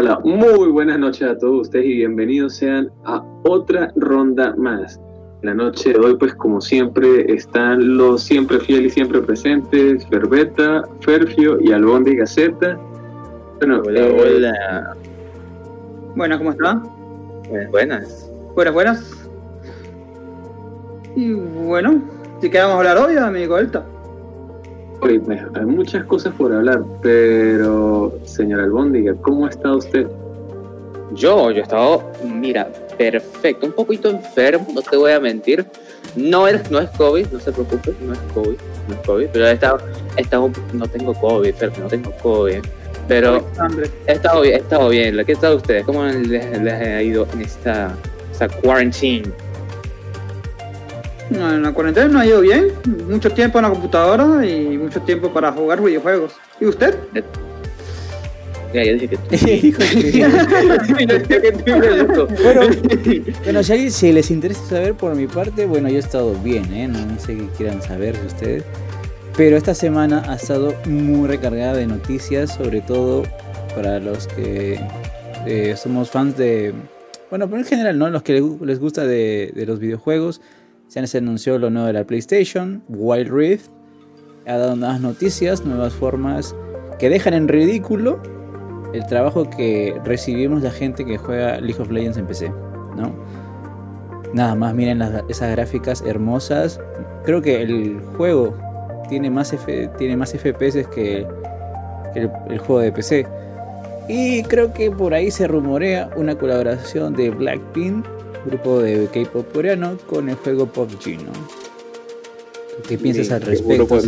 Hola, muy buenas noches a todos ustedes y bienvenidos sean a otra ronda más. La noche de hoy, pues como siempre, están los siempre fieles y siempre presentes, Ferbeta, Ferfio y Albonde Gaceta. Bueno, hola, eh, hola. Buenas, ¿cómo están? Buenas. Buenas, buenas. Y bueno, ¿de qué vamos a hablar hoy, amigo Alta? Hay muchas cosas por hablar, pero señor Albóndiga, ¿cómo ha estado usted? Yo, yo he estado, mira, perfecto, un poquito enfermo, no te voy a mentir. No es, no es COVID, no se preocupe, no es COVID, no es COVID, pero he estado, he estado no tengo COVID, no tengo COVID. Pero he estado bien, he estado bien. ¿Qué tal ustedes? ¿Cómo les, ha ido en esta, esta quarantine? En la cuarentena no ha ido bien. Mucho tiempo en la computadora y mucho tiempo para jugar videojuegos. ¿Y usted? Ya, ya dije que bueno, si, si, les interesa saber por mi parte, bueno, yo he estado bien, ¿eh? No, sé qué quieran saber de ustedes. Pero esta semana ha estado muy recargada de noticias, sobre todo para los que eh, somos fans de... Bueno, pero en general, ¿no? Los que les gusta de, de los videojuegos. Se anunció lo nuevo de la PlayStation, Wild Rift. Ha dado nuevas noticias, nuevas formas que dejan en ridículo el trabajo que recibimos la gente que juega League of Legends en PC, ¿no? Nada más miren esas gráficas hermosas. Creo que el juego tiene más, tiene más FPS que, el, juego de PC. Y creo que por ahí se rumorea una colaboración de Blackpink, grupo de K-pop coreano, con el juego PUBG, ¿no? ¿Qué piensas al respecto?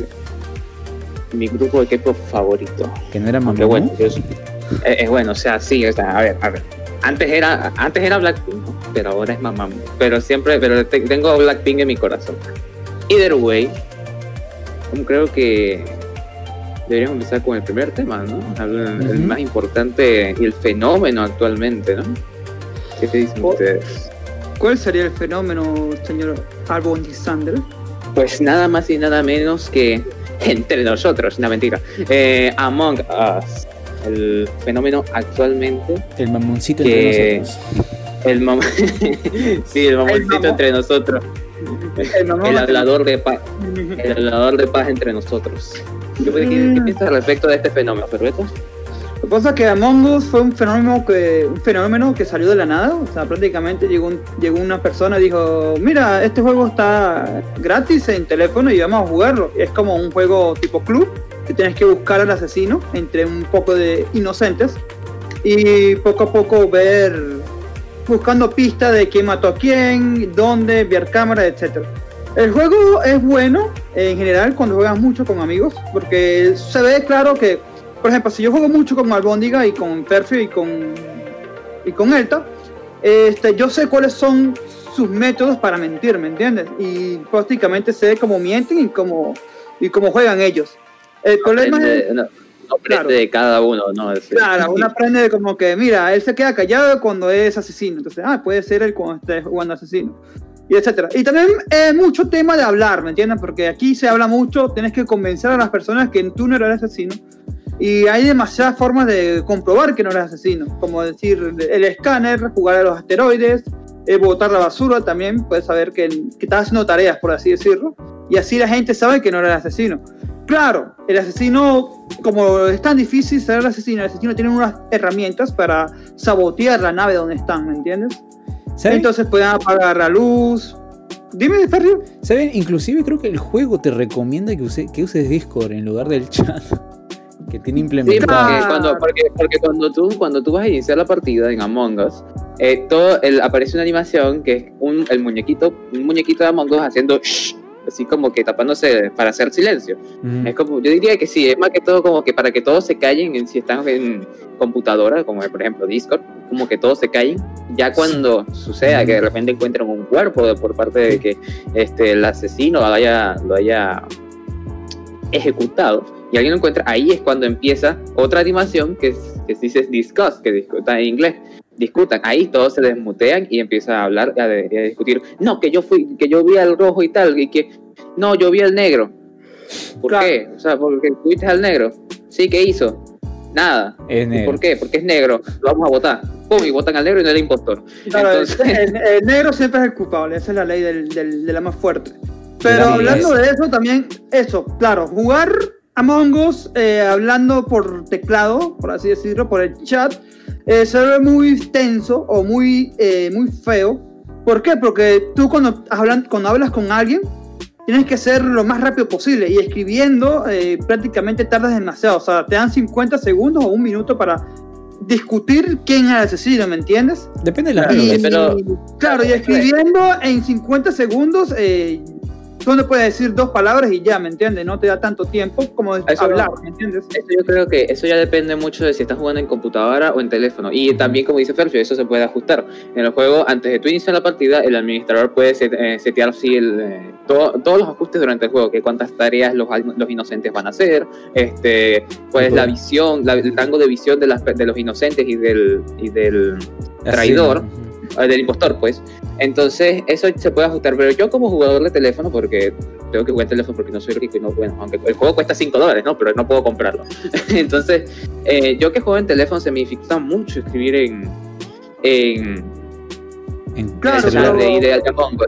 mi grupo de K-pop favorito. Que no era Mamamoo. Bueno, es, bueno, o sea, sí, o sea, a ver, a ver. Antes era, antes era Blackpink, pero ahora es Mamamoo. Pero siempre, pero tengo Blackpink en mi corazón. Either way, creo que deberíamos empezar con el primer tema, ¿no? El más importante y el fenómeno actualmente, ¿no? ¿Qué te dicen ustedes? ¿Cuál sería el fenómeno, señor Albon Sander? Pues nada más y nada menos que entre nosotros, una mentira. Eh, Among Us, el fenómeno actualmente. El mamoncito entre nosotros. El mam sí, el mamoncito entre nosotros. El, hablador de paz. El hablador de paz entre nosotros. ¿Qué, qué, piensas al respecto de este fenómeno, Perbeto? Lo que pasa es que Among Us fue un fenómeno que, un fenómeno que salió de la nada. O sea, prácticamente llegó, llegó una persona y dijo, mira, este juego está gratis en teléfono y vamos a jugarlo. es como un juego tipo club, que tienes que buscar al asesino entre un poco de inocentes y poco a poco ver buscando pistas de quién mató a quién, dónde, enviar cámaras, etc. El juego es bueno en general cuando juegas mucho con amigos, porque se ve claro que, por ejemplo, si yo juego mucho con Albóndiga y con Perfio y con, y con Elta, este, yo sé cuáles son sus métodos para mentir, ¿me entiendes? Y prácticamente sé cómo mienten y cómo, y cómo juegan ellos. El problema es aprende de cada uno, ¿no? Claro, uno aprende de como que, mira, él se queda callado cuando es asesino, entonces, ah, puede ser él cuando esté jugando asesino, y etcétera. Y también es mucho tema de hablar, ¿me entiendes? Porque aquí se habla mucho, tienes que convencer a las personas que tú no eres asesino, y hay demasiadas formas de comprobar que no eres asesino, como decir, el escáner, jugar a los asteroides, eh, botar la basura, también puedes saber que, que estás haciendo tareas, por así decirlo, y así la gente sabe que no eres asesino. Claro, el asesino, como es tan difícil ser el asesino, el asesino tiene unas herramientas para sabotear la nave donde están, ¿me entiendes? Entonces pueden apagar la luz. Dime, Ferrio. ¿Saben? Inclusive creo que el juego te recomienda que, que uses Discord en lugar del chat. Que tiene implementado. Sí, porque, cuando, tú, cuando tú vas a iniciar la partida en Among Us, eh, todo aparece una animación que es un, el muñequito, un muñequito de Among Us haciendo shh, así como que tapándose para hacer silencio. Es como, yo diría que sí, es más que todo como que para que todos se callen en, si están en computadora, como por ejemplo Discord, como que todos se callen. Ya cuando suceda que de repente encuentran un cuerpo por parte de que este, el asesino haya, lo haya ejecutado y alguien lo encuentra, ahí es cuando empieza otra animación que, que se dice discuss, que discuta en inglés discutan. Ahí todos se desmutean y empiezan a hablar, a, a, discutir. No, que yo fui, que yo vi al rojo y tal, y que no, yo vi al negro. ¿Por qué? O sea, porque fuiste al negro. Sí, ¿qué hizo? Nada. Es ¿Y negro. ¿Por qué? Porque es negro. Lo vamos a votar. Pum, y votan al negro y no al impostor. Claro, Entonces- el, el negro siempre es el culpable, esa es la ley del, del- de la más fuerte. Pero la hablando de eso, también, eso, claro, jugar Among Us eh, hablando por teclado, por así decirlo, por el chat, eh, se ve muy tenso o muy, eh, muy feo. ¿Por qué? Porque tú cuando, hablan, cuando hablas con alguien, tienes que ser lo más rápido posible y escribiendo eh, prácticamente tardas demasiado. O sea, te dan 50 segundos o un minuto para discutir quién es el asesino, ¿me entiendes? Depende de la Claro, Y- pero- claro, y escribiendo en 50 segundos, eh, tú no puedes decir dos palabras y ya, ¿me entiendes? No te da tanto tiempo como de Eso hablar, no. ¿me entiendes? Eso yo creo que eso ya depende mucho de si estás jugando en computadora o en teléfono. Y también, como dice Ferfio, eso se puede ajustar. En el juego, antes de tú iniciar la partida, el administrador puede set- eh, setear sí, el, eh, todo- todos los ajustes durante el juego, que cuántas tareas los, los inocentes van a hacer, este, cuál es la visión, la- el rango de visión de, las, de los inocentes y del, y del Así, traidor. ujú. eh, del impostor, pues. Entonces, eso se puede ajustar. Pero yo, como jugador de teléfono, porque tengo que jugar en teléfono porque no soy rico y no, bueno, aunque el juego cuesta 5 dólares, ¿no? Pero no puedo comprarlo. Entonces, eh, yo que juego en teléfono se me dificulta mucho escribir en. en En Claro, el celular. de.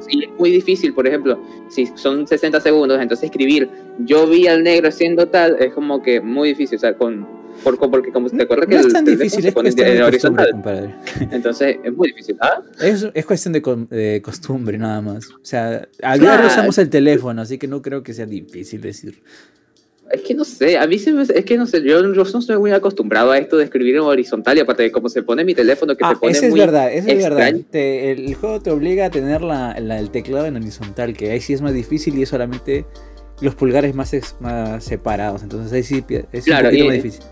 Y es muy difícil, por ejemplo, si son 60 segundos, entonces escribir yo vi al negro haciendo tal, es como que muy difícil. O sea, con. Por- porque como te acuerdas que No es el tan teléfono difícil, es cuestión en de horizontal. compadre. Entonces, es muy difícil. ¿Ah? Es, es cuestión de, con- de costumbre nada más. O sea, a diario Claro. usamos el teléfono, así que no creo que sea difícil decir. Es que no sé, a mí se me, es que no sé, yo, yo no estoy muy acostumbrado a esto de escribir en horizontal y aparte de cómo se pone mi teléfono que Ah, se pone eso es muy verdad, eso es verdad. Te- el, el juego te obliga a tener la, la- el teclado en horizontal, que ahí sí es más difícil y es solamente los pulgares más, ex- más separados. Entonces ahí sí es Claro, un poquito y- más difícil.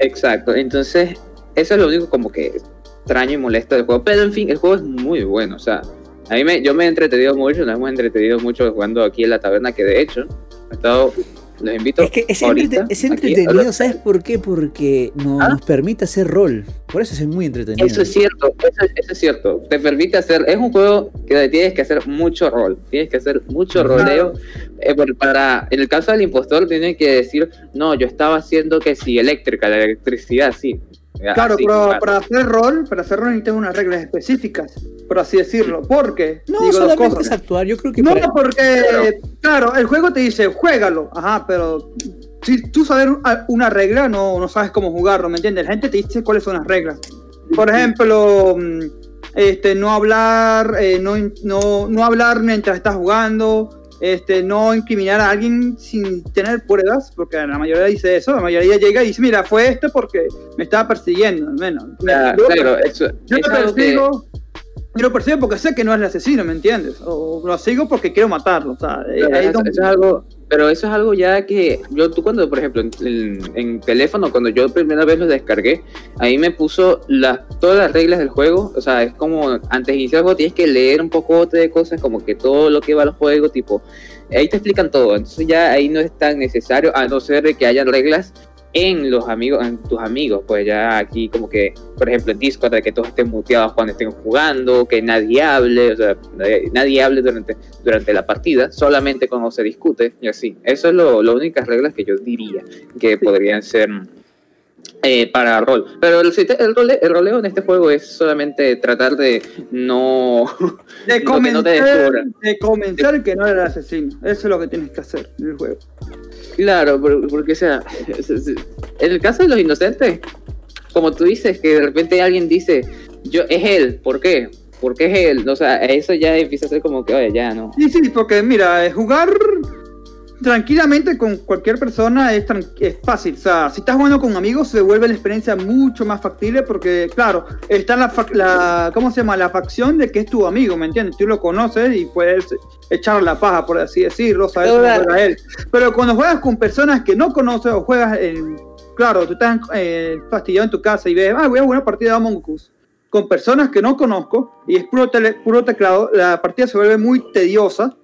Exacto, entonces eso es lo único como que extraño y molesto del juego, pero en fin, el juego es muy bueno, o sea, a mí me, yo me he entretenido mucho, nos hemos entretenido mucho jugando aquí en la taberna, que de hecho, he estado, los invito Es que es, ahorita, entrete- es aquí, entretenido, ahora- ¿sabes por qué? Porque no- ¿Ah? nos permite hacer rol. Por eso es muy entretenido. Eso es cierto, eso, eso es cierto. Te permite hacer, es un juego que tienes que hacer mucho rol, tienes que hacer mucho Claro. roleo. eh, para, en el caso del impostor, tiene que decir, no, yo estaba haciendo que si eléctrica, la electricidad, sí. Claro, Así, pero claro. para hacer rol, para hacer rol necesitas unas reglas específicas, por así decirlo. Porque, No, digo solamente es actuar. Yo creo que No, para- porque, claro, el juego te dice, juégalo, ajá, pero si tú sabes una regla, no, no sabes cómo jugarlo, ¿me entiendes? La gente te dice cuáles son las reglas. Por ejemplo, mm, este, no hablar, eh, no, no, no hablar mientras estás jugando, este, no incriminar a alguien sin tener pruebas, porque la mayoría dice eso, la mayoría llega y dice, mira, fue este porque me estaba persiguiendo, al menos. Ah, Yo- claro, eso, yo es lo algo que- persigo. Yo lo persigo porque sé que no es el asesino, ¿me entiendes? O lo sigo porque quiero matarlo. O sea, eh, Pero ahí es donde- eso es algo, pero eso es algo ya que yo, tú cuando, por ejemplo, en, en- en teléfono, cuando yo primera vez lo descargué, ahí me puso las, todas las reglas del juego, o sea, es como antes de iniciar el juego tienes que leer un poco de cosas, como que todo lo que va al juego, tipo, ahí te explican todo, entonces ya ahí no es tan necesario, a no ser que haya reglas en los amigos, en tus amigos, pues ya aquí como que, por ejemplo, en Discord, de que todos estén muteados cuando estén jugando, que nadie hable, o sea, nadie, nadie hable durante durante la partida, solamente cuando se discute y así. Eso es lo, las únicas reglas que yo diría que podrían ser eh, para rol. Pero el, el, role- el roleo en este juego es solamente tratar de no... de, no descubra. de convencer que no era el asesino. Eso es lo que tienes que hacer en el juego. Claro, por- porque o sea, en el caso de los inocentes, como tú dices, que de repente alguien dice, yo es él, ¿por qué? ¿Por qué es él? O sea, eso ya empieza a ser como que, oye, ya no. Sí, sí, porque mira, jugar tranquilamente con cualquier persona es, es fácil. O sea, si estás jugando con amigos se vuelve la experiencia mucho más factible porque, claro, está la, la ¿cómo se llama? La facción de que es tu amigo, ¿me entiendes? Tú lo conoces y puedes echar la paja, por así decirlo, sabes Ahora- juega él. Pero cuando juegas con personas que no conoces o juegas en... Claro, tú estás eh, fastidiado en tu casa y ves, ah, voy a jugar una partida de Among Us con personas que no conozco y es puro, tele- puro teclado, la partida se vuelve muy tediosa.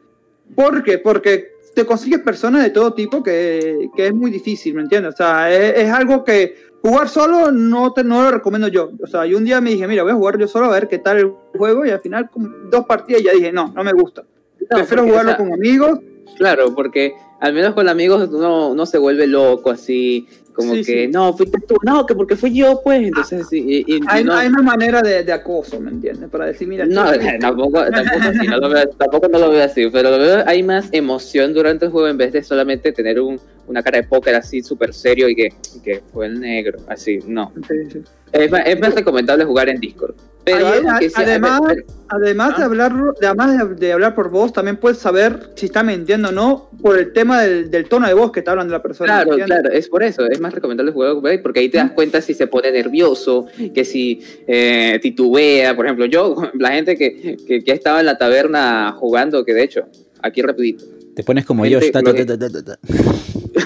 ¿Por qué? Porque te consigues personas de todo tipo que, que es muy difícil, ¿me entiendes? O sea, es, es algo que jugar solo no, te, no lo recomiendo yo. O sea, yo un día me dije, mira, voy a jugar yo solo a ver qué tal el juego y al final con dos partidas ya dije, no, no me gusta. No, Prefiero porque, jugarlo o sea, con amigos. Claro, porque al menos con amigos uno, uno se vuelve loco así, Como Sí, que, sí. no, fuiste tú, no, que porque fui yo, pues. Entonces, sí, y, y Hay, no, hay una manera de, de acoso, ¿me entiendes? Para decir, mira, no, tampoco, tampoco, así, no lo veo, tampoco no lo veo así, pero lo veo, hay más emoción durante el juego en vez de solamente tener un, una cara de póker así súper serio y que, y que fue el negro, así, no. Sí, sí. Es más, es más recomendable jugar en Discord. Pero Ahí, algo que a- sí- además, pero- Además de Ah. hablar, de, además de, de hablar por voz, también puedes saber si está mintiendo o no por el tema del, del tono de voz que está hablando la persona. Claro, claro, es por eso, es más recomendable jugar porque ahí te das cuenta si se pone nervioso, que si eh, titubea, por ejemplo, yo, la gente que, que, que estaba en la taberna jugando, que de hecho, aquí rapidito, Te pones como yo.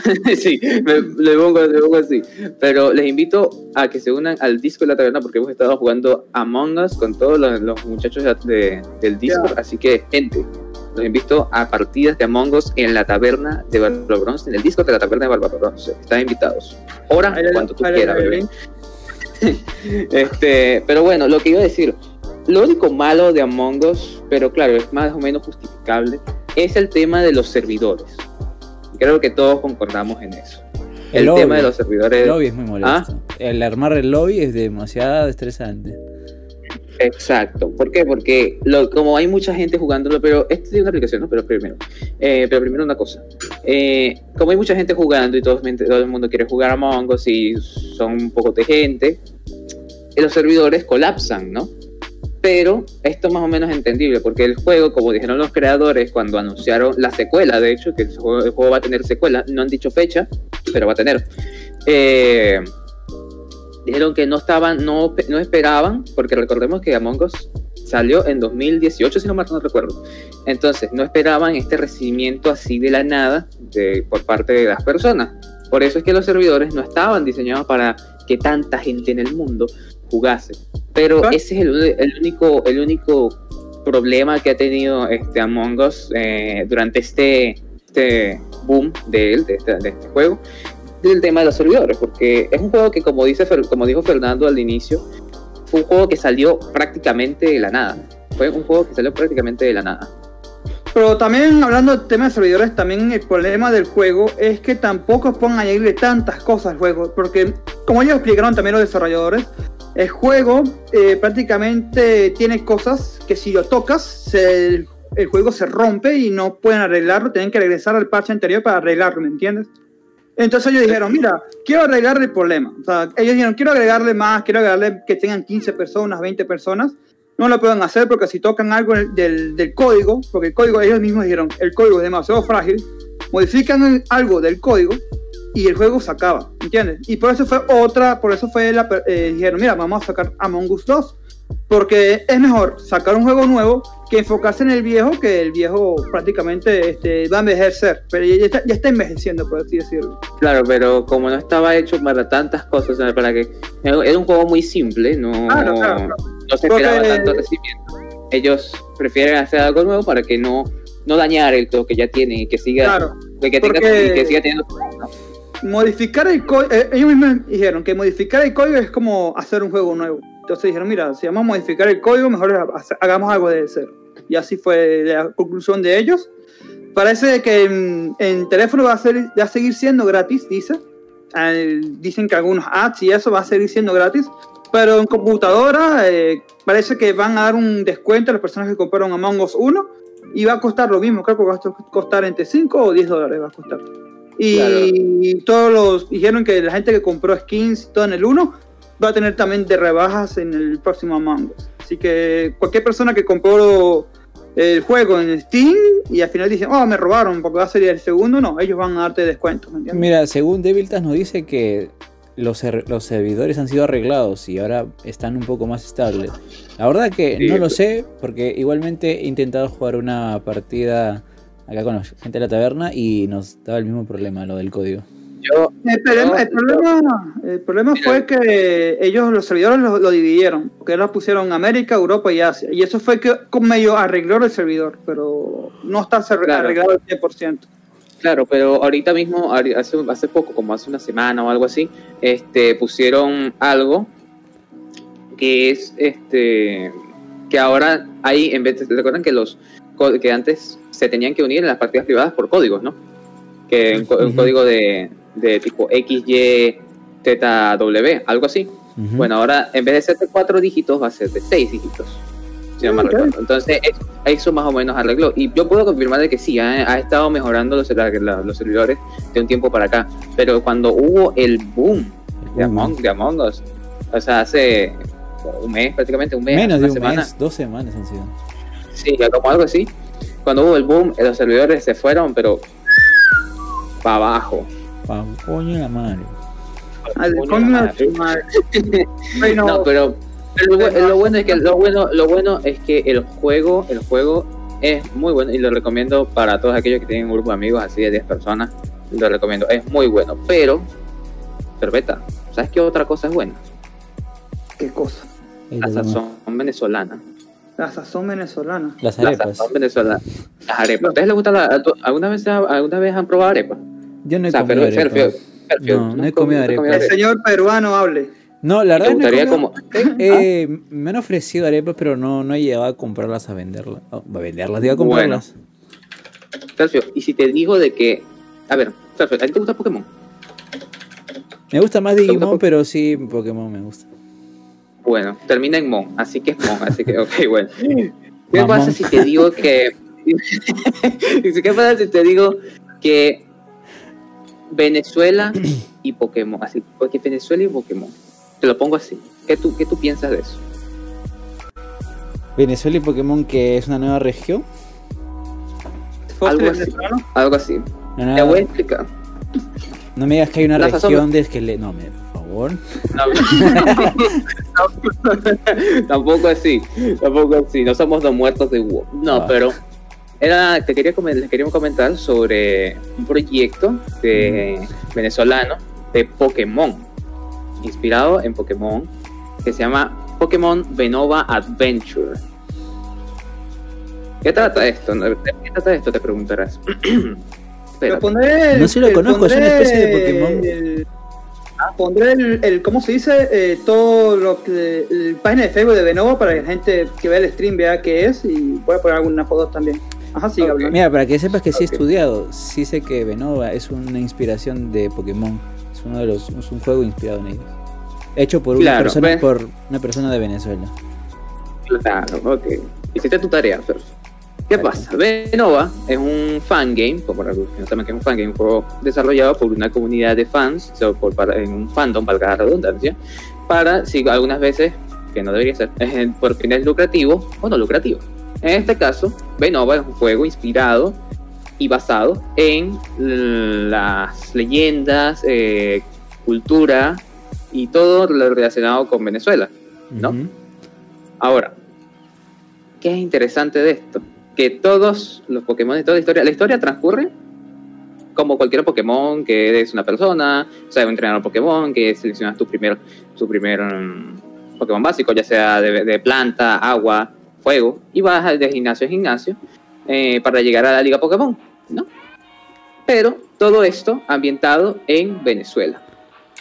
sí, me, le, pongo, le pongo así. Pero les invito a que se unan al disco de la taberna porque hemos estado jugando Among Us con todos los, los muchachos de- del Discord. Así que, gente, los invito a partidas de Among Us en la taberna de Bárbaro Bronce, en el Discord de la taberna de Bárbaro Bronce. Están invitados. Hora, cuanto tú quieras, bebé. Este, pero bueno, lo que iba a decir, lo único malo de Among Us, pero claro, es más o menos justificable, es el tema de los servidores. Creo que todos concordamos en eso. El, El lobby. tema de los servidores. El lobby es muy Ah. molesto. El armar el lobby es demasiado estresante. Exacto. ¿Por qué? Porque lo, como hay mucha gente jugándolo, pero esto es una aplicación, ¿no? Pero primero, eh, pero primero una cosa. Eh, como hay mucha gente jugando y todo, todo el mundo quiere jugar Among Us y son un poco de gente, los servidores colapsan, ¿no? Pero esto más o menos es entendible, porque el juego, como dijeron los creadores cuando anunciaron la secuela, de hecho, que el juego, el juego va a tener secuela, no han dicho fecha, pero va a tener. Eh, dijeron que no estaban, no, no esperaban, porque recordemos que Among Us salió en 2018, si no mal no recuerdo. Entonces, no esperaban este recibimiento así de la nada de, por parte de las personas. Por eso es que los servidores no estaban diseñados para que tanta gente en el mundo jugase. Pero ese es el, el único, el único problema que ha tenido este Among Us eh, durante este, este boom de él, de este, de este juego, del tema de los servidores, porque es un juego que como dice como dijo Fernando al inicio, fue un juego que salió prácticamente de la nada. Fue un juego que salió prácticamente de la nada. Pero también hablando del tema de servidores, también el problema del juego es que tampoco pueden añadirle tantas cosas al juego, porque como ellos explicaron también los desarrolladores, el juego eh, prácticamente tiene cosas que si lo tocas, el, juego se rompe y no pueden arreglarlo, tienen que regresar al parche anterior para arreglarlo, ¿me entiendes? Entonces ellos dijeron, mira, quiero arreglar el problema. O sea, ellos dijeron, quiero agregarle más, quiero agregarle que tengan 15 personas, 20 personas. No lo pueden hacer porque si tocan algo del, código, porque el código, ellos mismos dijeron, el código es demasiado frágil, modifican algo del código y el juego se acaba, ¿entiendes? Y por eso fue otra, por eso fue la, eh, dijeron, mira, vamos a sacar Among Us 2, porque es mejor sacar un juego nuevo que enfocarse en el viejo, que el viejo prácticamente este, va a envejecer, pero ya está, ya está envejeciendo, por así decirlo. Claro, pero como no estaba hecho para tantas cosas, para que era un juego muy simple, no, Claro, claro, claro. no se esperaba Porque- tanto recibimiento. Ellos prefieren hacer algo nuevo para que no, no dañar el todo que ya tiene y que siga, Claro, que, que tenga, porque- que siga teniendo modificar el código, ellos mismos dijeron que modificar el código es como hacer un juego nuevo. Entonces dijeron, mira, si vamos a modificar el código, mejor ha- hagamos algo de cero. Y así fue la conclusión de ellos. Parece que en, en teléfono va a, ser, va a seguir siendo gratis, dice. Dicen que algunos ads y eso va a seguir siendo gratis. Pero en computadora eh, parece que van a dar un descuento a las personas que compraron Among Us 1 y va a costar lo mismo. Creo que va a costar entre 5 o 10 dólares. Va a costar. Y todos los dijeron que la gente que compró skins y todo en el 1 va a tener también de rebajas en el próximo Among Us. Así que cualquier persona que compró el juego en Steam y al final dicen, oh, me robaron porque va a salir el segundo, no, ellos van a darte descuentos. ¿me entiendes? Mira, según Deviltas nos dice que los, los servidores han sido arreglados y ahora están un poco más estables. La verdad que Sí. no lo sé, porque igualmente he intentado jugar una partida acá con la gente de la taberna y nos daba el mismo problema, lo del código. Yo, El problema, el problema, el problema fue que ellos, los servidores, lo, lo dividieron. Porque los pusieron América, Europa y Asia. Y eso fue que con medio arregló el servidor. Pero no está arre- Claro. arreglado al 100%. Claro, pero ahorita mismo, hace, hace poco, como hace una semana o algo así, este, pusieron algo que es, este, que ahora hay, en vez de, ¿recuerdan que los, que antes se tenían que unir en las partidas privadas por códigos, ¿no? Que un, co- un Ujú. código de, de tipo XY, ZW, algo así. Ujú. Bueno, ahora en vez de ser de cuatro dígitos, va a ser de seis dígitos. Si no mal Ok. recuerdo. Entonces, eso, más o menos arregló. Y yo puedo confirmar de que sí, ha, ha estado mejorando los, la- la- los servidores de un tiempo para acá. Pero cuando hubo el boom de. Among, de Among Us, o sea, hace un mes, prácticamente un mes, Menos de una un semana. mes, dos semanas han sido. Sí, como algo así. Cuando hubo el boom, eh, los servidores se fueron, pero para abajo. Pa' coño la madre. Al Coño, coño madre. Bueno, No, pero, pero lo, lo bueno es que lo bueno, lo bueno es que el juego, el juego es muy bueno y lo recomiendo para todos aquellos que tienen un grupo de amigos así de 10 personas. Lo recomiendo, es muy bueno. Pero, Cerveta, ¿sabes qué otra cosa es buena? qué cosa. La sazón venezolana. La sazón venezolana. Las La arepas. sazón venezolana. Las arepas. ¿A ustedes les gusta la, alguna vez alguna vez han probado arepas? Yo no he O sea, comido arepas. No, no he com- comido arepas. El señor peruano hable. No, la ¿Te verdad he gustaría como Eh, me han ofrecido arepas, pero no, no he llegado a comprarlas a venderlas. Oh, a venderlas, digo a comprarlas. Sergio, y si te digo de que, a ver, Sergio, ¿a ti te gusta Pokémon? Me gusta más ¿Te gusta Digimon, pero sí Pokémon me gusta. Bueno, termina en Mon, así que es Mon, así que, ok, bueno. ¿Qué Mamón. pasa si te digo que... ¿Qué pasa si te digo que Venezuela y Pokémon? Así, porque Venezuela y Pokémon. Te lo pongo así. ¿Qué tú, qué tú piensas de eso? Venezuela y Pokémon, que es una nueva región. ¿Fue Algo así. Algo así. Te voy a explicar. No me digas que hay una La región de esqueleto. No, me, favor. Tampoco así, tampoco así. No somos dos muertos de WoW. No, Ah. pero era, te quería les quería comentar sobre un proyecto de venezolano de Pokémon, inspirado en Pokémon, que se llama Pokémon Venova Adventure. ¿Qué trata esto? ¿De ¿Qué trata esto? Te preguntarás. No sé lo el- conozco, es una especie de Pokémon. Pondré el, el- ¿cómo se dice? Eh, todo lo que. El página de Facebook de Benova para que la gente que vea el stream vea qué es y voy a poner algunas fotos también. Ajá, sí, Ok. Gabriel. Mira, para que sepas que sí he estudiado, sí sé que Venova es una inspiración de Pokémon. Es uno de los, es un juego inspirado en ellos. Hecho por una persona, ¿ves? por una persona de Venezuela. Claro, ok. Hiciste tu tarea, Fer. ¿Qué pasa? Venova es un fangame, como para los que no saben que es un fangame, un juego desarrollado por una comunidad de fans, o por, para, en un fandom, valga la redundancia, para, si algunas veces, que no debería ser, eh, por fines lucrativos o no lucrativos. En este caso, Venova es un juego inspirado y basado en las leyendas, eh, cultura y todo lo relacionado con Venezuela. ¿No? Ahora, ¿qué es interesante de esto? Que todos los Pokémon de toda la historia, la historia transcurre como cualquier Pokémon, que eres una persona, o sea, un Pokémon, que seleccionas tu primer, tu primer mm, Pokémon básico, ya sea de, de planta, agua, fuego, y vas de gimnasio en gimnasio eh, para llegar a la Liga Pokémon, ¿no? Pero todo esto ambientado en Venezuela.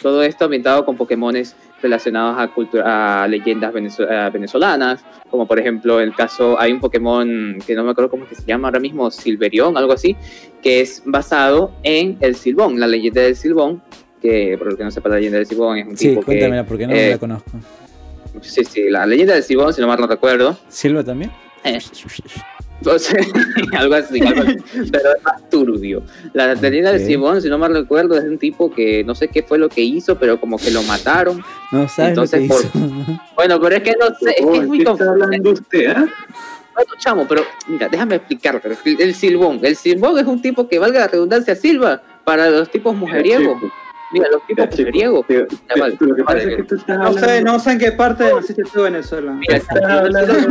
Todo esto ambientado con Pokémones relacionados a, cultura, a leyendas a venezolanas, como por ejemplo el caso, hay un Pokémon que no me acuerdo cómo es que se llama ahora mismo, Silverión, algo así, que es basado en el Silbón, la leyenda del Silbón, que por lo que no sepa la leyenda del Silbón es un Sí, tipo que... cuéntamela porque no eh, la conozco. Sí, sí, la leyenda del Silbón, si no mal no recuerdo, ¿Silva también? eh, entonces, algo así, algo así, pero es más turbio. La leyenda del Ok. Silbón, si no mal recuerdo, es un tipo que no sé qué fue lo que hizo, pero como que lo mataron. No sabes Entonces, lo por- que hizo. Bueno, pero es que no sé, es Oh, que es muy ¿Qué está confuso. hablando usted, ah? Bueno, chamo, pero mira, déjame explicar. pero el, silbón, el silbón es un tipo que valga la redundancia silba para los tipos mujeriegos. Mira, los tipos pero lo que pasa es que tú estás No sé, hablando- no sé en qué parte naciste tú de Venezuela. Mira, estás hablando de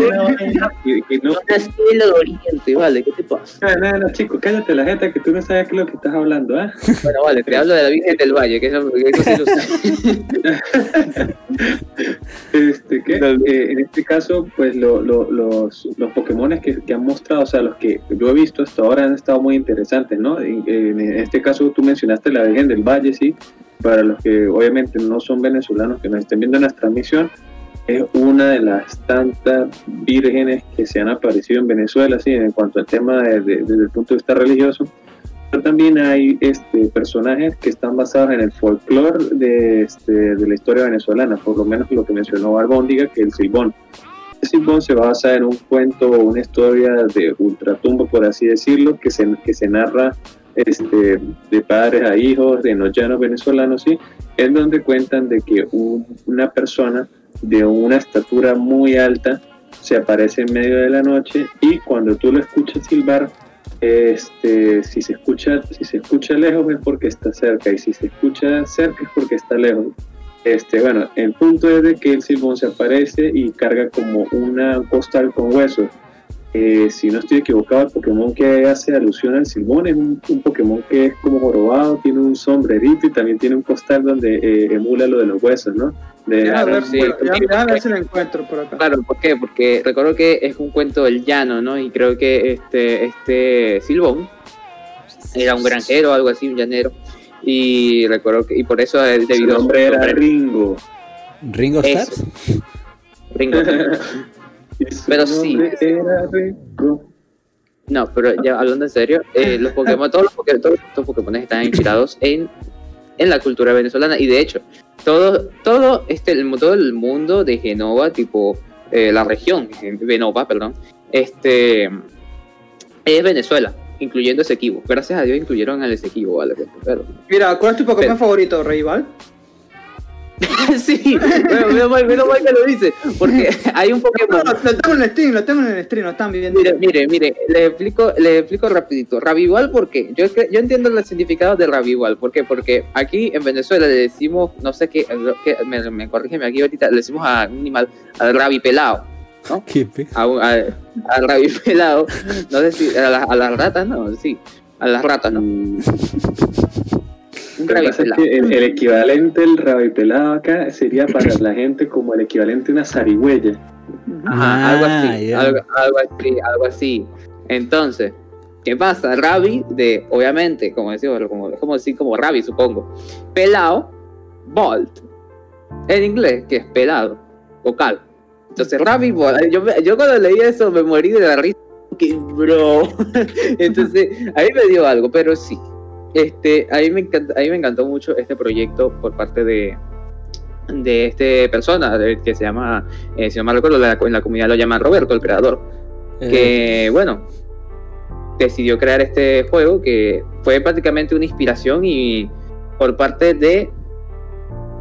que- no- en el oriente, vale, ¿qué te pasa? No, no, no, chico, cállate la jeta que tú no sabes qué es lo que estás hablando, ¿ah? Bueno, vale, te hablo de la Virgen del Valle, que eso, que eso sí lo sé. Este, ¿qué? Eh, en este caso, pues lo- lo- los, los Pokémon que, que han mostrado, o sea, los que yo he visto hasta ahora han estado muy interesantes, ¿no? En, en este caso tú mencionaste la Virgen del Valle, sí, para los que obviamente no son venezolanos que nos estén viendo en nuestra transmisión, es una de las tantas vírgenes que se han aparecido en Venezuela, sí, en cuanto al tema de- de- desde el punto de vista religioso. Pero también hay este, personajes que están basados en el folclore de, este, de la historia venezolana, por lo menos lo que mencionó Barbóndiga, que es el Silbón. El Silbón se va a basar en un cuento o una historia de ultratumba, por así decirlo, que se, que se narra este, de padres a hijos, de no venezolanos, ¿sí? en donde cuentan de que un- una persona de una estatura muy alta se aparece en medio de la noche y cuando tú lo escuchas silbar, este, si se escucha, si se escucha lejos es porque está cerca y si se escucha cerca es porque está lejos. Este, bueno, el punto es de que el silbón se aparece y carga como una costal con huesos. Eh, si no estoy equivocado, el Pokémon que hace alusión al silbón es un, un Pokémon que es como jorobado, tiene un sombrerito y también tiene un costal donde eh, emula lo de los huesos, ¿no? De, Ya, a ver, sí, ya- sí, ya a ver sí. si lo encuentro por acá. Claro, ¿por qué? Porque recuerdo que es un cuento del llano, ¿no? Y creo que este, este Silbón era un granjero o algo así, un llanero. Y recuerdo que, y por eso su debido a su nombre era Ringo. ¿Ringo. Starr? Ringo. Pero sí. No, pero ya hablando en serio, eh, los Pokémon, todos los Pokémon, todos estos Pokémon están inspirados en, en la cultura venezolana y de hecho, todo, todo este, el, todo el mundo de Genova, tipo eh, la región, eh, Venova, perdón, este es Venezuela, incluyendo Esequibo. Gracias a Dios incluyeron al Esequibo, ¿vale? Pero- Mira, ¿cuál es tu Pokémon Pero- favorito, Rival? sí, bueno, menos mal, menos mal que lo dice, porque hay un No, Pokémon. lo, lo tengo en el stream, lo tengo en el stream, lo están viendo. Mire, mire, mire, les explico, les explico rapidito. Ravival, ¿por qué? Yo, yo entiendo el significado de Ravival. ¿Por qué? Porque aquí en Venezuela le decimos, no sé qué, qué- me, me corrígeme aquí ahorita, le decimos a un animal, al rabipelado, ¿Qué pe- a un- a- al rabipelado, no sé si, a, la- a las ratas, no, sí, a las ratas, ¿no? Un Lo que pasa es rabipelado. que el, el equivalente del rabipelado acá sería para la gente como el equivalente a una zarigüeya. Ajá, algo Ah, así, ya. algo, algo así, algo así. Entonces, ¿qué pasa? Rabi, de, obviamente, como decimos, como, como decir como Rabi, supongo. Pelado, Bolt. En inglés, que es pelado, vocal. Entonces, Rabi, Bolt. Yo, me- yo cuando leí eso me morí de la risa. Que, bro. Entonces, ahí me dio algo, pero sí. Este, a mí me encanta, a mí me encantó mucho este proyecto por parte de de este persona que se llama eh, si no me recuerdo, la- en la comunidad lo llaman Roberto, el creador, Eh, que, bueno, decidió crear este juego que fue prácticamente una inspiración y por parte de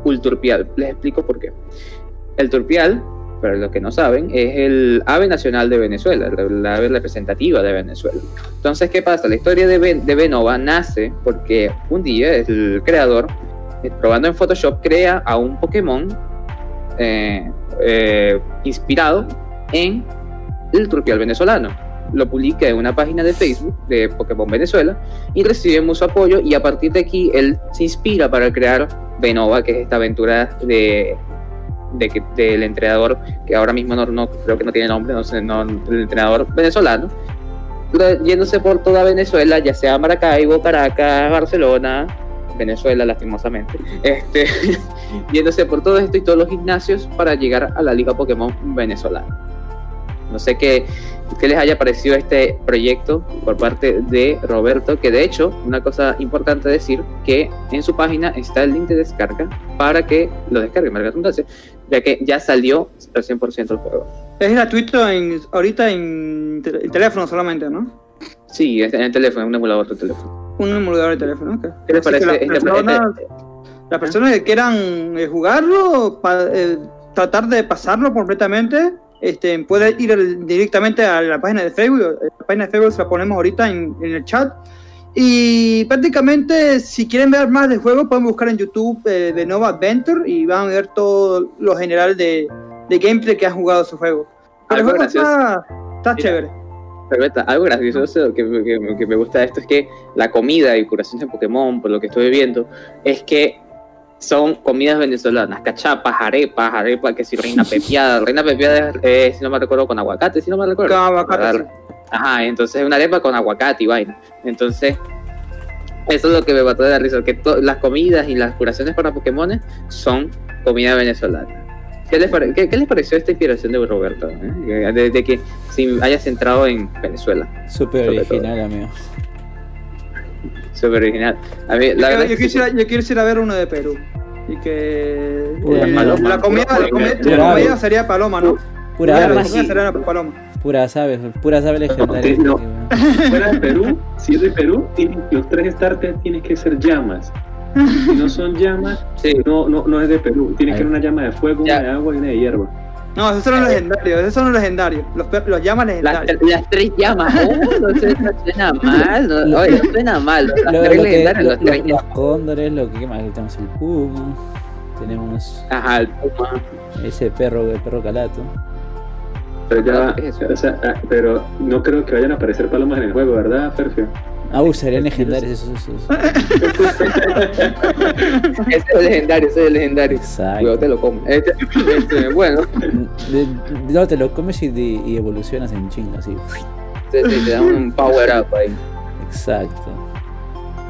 Ulturpial. Les explico por qué. El turpial, para los que no saben, es el ave nacional de Venezuela, la, ave representativa de Venezuela. Entonces, ¿qué pasa? La historia de, Ben- de Benova nace porque un día el creador, eh, probando en Photoshop, crea a un Pokémon eh, eh, inspirado en el turpial venezolano. Lo publica en una página de Facebook de Pokémon Venezuela y recibe mucho apoyo y a partir de aquí él se inspira para crear Benova, que es esta aventura de, de que- del entrenador que ahora mismo no, no- creo que no tiene nombre, no sé, no, el entrenador venezolano, yéndose por toda Venezuela, ya sea Maracaibo, Caracas, Barcelona, Venezuela lastimosamente, este, yéndose por todo esto y todos los gimnasios para llegar a la Liga Pokémon venezolana. No sé qué, qué les haya parecido este proyecto por parte de Roberto, que de hecho, una cosa importante decir, que en su página está el link de descarga para que lo descarguen, la redundancia, ya que ya salió al 100% el juego. Es gratuito en, ahorita en, en teléfono solamente, ¿no? Sí, en el teléfono, en un emulador de teléfono. Un emulador de teléfono, ok. ¿Qué les parece? las este- personas, este- las personas que quieran eh, jugarlo, pa- eh, tratar de pasarlo completamente, este, puede ir directamente a la página de Facebook. La página de Facebook se la ponemos ahorita en, en el chat. Y prácticamente, si quieren ver más del juego, pueden buscar en YouTube eh, de Nova Adventure y van a ver todo lo general de, de gameplay que ha jugado su juego. Pero el juego gracioso. está, está chévere. Algo gracioso que, que- que me gusta de esto es que la comida y curación de Pokémon, por lo que estoy viendo, es que son comidas venezolanas, cachapas, arepas, arepas, que si reina pepiada, reina pepiada es, eh, si no me recuerdo, con aguacate, si no me recuerdo. Con aguacate, Ajá, entonces es una arepa con aguacate y vaina. Entonces, eso es lo que me mató de la risa, que las comidas y las curaciones para Pokémon son comida venezolana. ¿Qué les, pare- qué, qué les pareció esta inspiración de Roberto? eh? De, de que si haya centrado en Venezuela. Súper todo. original, amigo. Súper original. A mí, la Yo, verdad yo quisiera, yo quisiera ver uno de Perú. Y que Pura eh, paloma. la comida, la comida, Pura la comida ave. sería paloma, ¿no? Pura la ave, comida sería paloma. puras aves, puras aves legendarias. no. Fuera de Perú, si es de Perú, tienen- los tres starters tienen que ser llamas. Si no son llamas, sí. no, no, no es de Perú. Tiene que ser una llama de fuego, Ya. una de agua y una de hierba. No, esos son los legendarios, esos son los legendarios. Los, los llaman Las, legendarios. las tres llamas. Oh, no, suena, no suena mal. No, oye, no suena mal. Las Lo- tres lo que- legendarias, lo- los tres los llamas. cóndores, lo que ¿qué más? tenemos el puma, tenemos Ajá, el puma. ese perro, el perro calato. Pero ya o sea, ah, pero no creo que vayan a aparecer palomas en el juego, ¿verdad, Ferfio? Ah, uh, serían legendarios esos, esos. Ese es el legendario, ese es el legendario. Cuidado, Exacto. te lo como. Este, este, bueno, De- de- no, te lo comes y, de- y evolucionas en chingo, así. te, te- te dan un power up ahí. Exacto.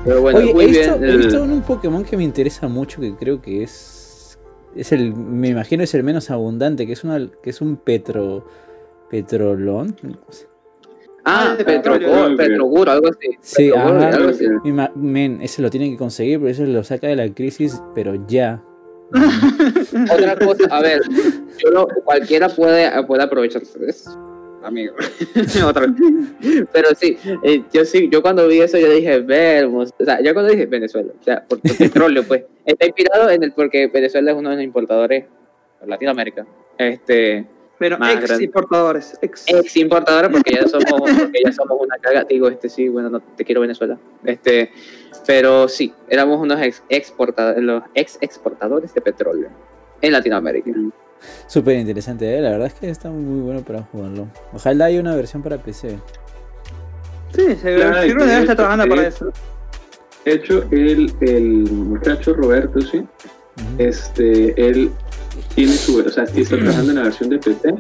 Pero bueno, Oye, muy he bien. visto, he el- visto un Pokémon que me interesa mucho, que creo que es. Es el. Me imagino es el menos abundante, que es una que es un Petro. Petrolón. Ah, de Petroguro, petróleo. Petroguro, algo así. Sí, ajá. algo así. Mi ma- Men, ese lo tienen que conseguir, pero eso lo saca de la crisis, pero ya. Otra cosa, a ver, yo lo- cualquiera puede, puede aprovecharse de eso, amigo. Otra- Pero sí, eh, yo sí, yo cuando vi eso yo dije, vermos, o sea, yo cuando dije Venezuela, o sea, por petróleo, pues, está inspirado en el, porque Venezuela es uno de los importadores de Latinoamérica, este, Pero Más ex grande. importadores. Ex. ex importadora porque ya somos, porque ya somos una caga, digo, este sí, bueno, no te quiero Venezuela, este, pero sí, éramos unos ex exportadores, los ex exportadores de petróleo en Latinoamérica. Súper interesante, ¿eh? la verdad es que está muy bueno para jugarlo. Ojalá haya una versión para PC. Sí, se Claro, debe estar esto trabajando para es- eso. De hecho, el, el muchacho Roberto, sí, este, él tiene su, o sea, sí está trabajando en la versión de PC.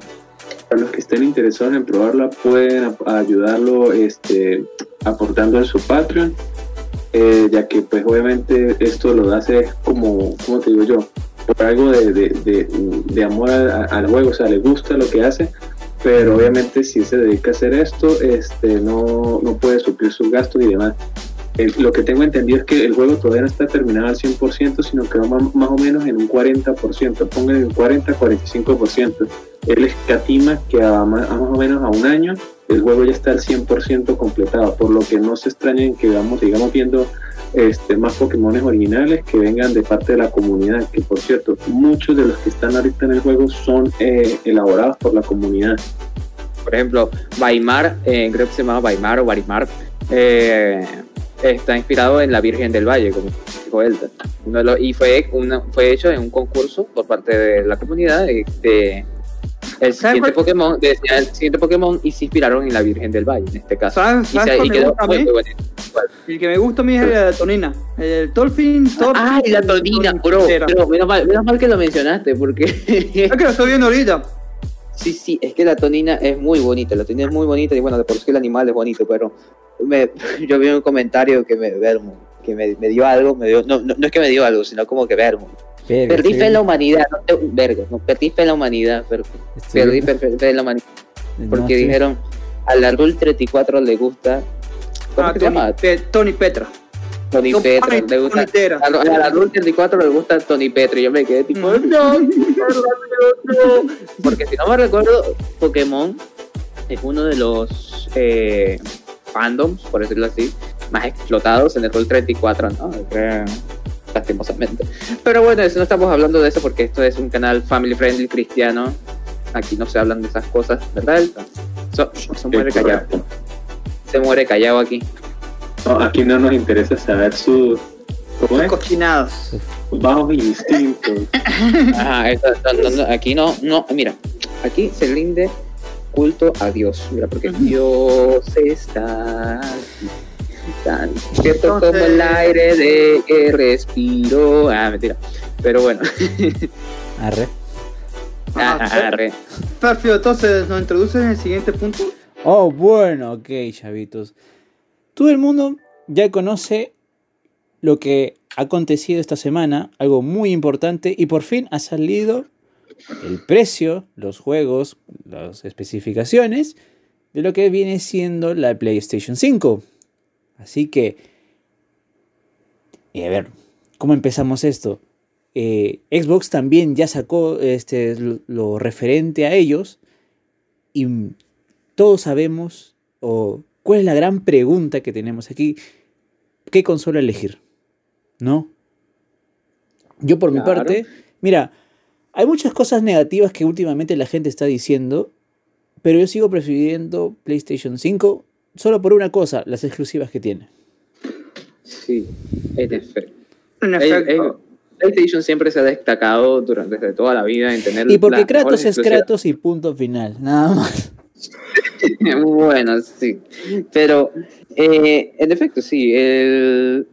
Para los que estén interesados en probarla, pueden ap- ayudarlo este, aportando en su Patreon, eh, ya que pues obviamente esto lo hace como, ¿cómo te digo yo? Por algo de, de, de, de amor a- al juego, o sea, le gusta lo que hace, pero obviamente si se dedica a hacer esto, este, no, no puede suplir sus gastos y demás. El- lo que tengo entendido es que el juego todavía no está terminado al 100%, sino que va más, o menos en un 40%, pongan en 40-45%. Él escatima que a más, a más o menos a un año el juego ya está al 100% completado, por lo que no se extrañen que vamos, digamos, viendo este, más Pokémones originales que vengan de parte de la comunidad, que por cierto, muchos de los que están ahorita en el juego son eh, elaborados por la comunidad. Por ejemplo, Baimar, eh, creo que se llama Baimar o Barimar, eh, está inspirado en la Virgen del Valle, como dijo de los- y fue, una, fue hecho en un concurso por parte de la comunidad de, de- el ¿Sabes siguiente? Pokémon, decía el siguiente Pokémon y se inspiraron en la Virgen del Valle, en este caso. ¿Sabes, Y, sabes se- cuál y quedó muy, muy bonito. El que me gusta a mí es la tonina. El Tolfin, Tolfin. Ah, y la tonina, bro, bro, menos, mal, menos mal que lo mencionaste, porque Es que lo estoy viendo ahorita. Sí, sí, es que la tonina es muy bonita, la tonina es muy bonita y bueno, de por sí el animal es bonito, pero me, yo vi un comentario que me, vermo, que me, me dio algo, me dio, no, no, no es que me dio algo, sino como que vermo. Verga, Perdí sí, fe en la humanidad, no te, verga, no, perdí fe en la humanidad, per- estoy perdí fe, fe en la humanidad, no, porque sí. dijeron, a la Rule 34 le gusta, ¿cómo Ah, Tony, llama? Pe- Tony Petra. Tony Petra, le gusta, a, a la Rule 34 le gusta Tony Petro. Y yo me quedé tipo, Mm. no, no, no. Porque si no me recuerdo, Pokémon es uno de los eh, fandoms, por decirlo así, más explotados en el Rule 34, ¿no? Creo, lastimosamente. Pero bueno, eso no estamos hablando de eso porque esto es un canal family friendly cristiano. Aquí no se hablan de esas cosas, ¿verdad? So- se muere callado. correcto. Se muere callado aquí. No, aquí no nos interesa saber sus ¿cómo es? Cochinadas. bajos instintos. Ajá, eso- no, no, aquí no, no, mira, aquí se rinde culto a Dios, mira, porque Dios está aquí, tan cierto como el aire de que respiro. Ah, mentira, pero bueno, Arre. ah, Ah, ah, re. Perfecto, entonces nos introduces en el siguiente punto. Oh, bueno, ok, chavitos. Todo el mundo ya conoce lo que ha acontecido esta semana, algo muy importante, y por fin ha salido el precio, los juegos, las especificaciones de lo que viene siendo la PlayStation 5. Así que Y a ver, ¿cómo empezamos esto? Eh, Xbox también ya sacó este, lo, lo referente a ellos y todos sabemos, o cuál es la gran pregunta que tenemos aquí, ¿qué consola elegir? ¿No? Yo por mi parte, mira, hay muchas cosas negativas que últimamente la gente está diciendo, pero yo sigo prefiriendo PlayStation 5 solo por una cosa, las exclusivas que tiene. Sí, en efecto. En PlayStation siempre se ha destacado durante desde toda la vida en tener Y porque Kratos es. Kratos y punto final, nada más. bueno, sí. Pero, eh, en efecto, sí. El,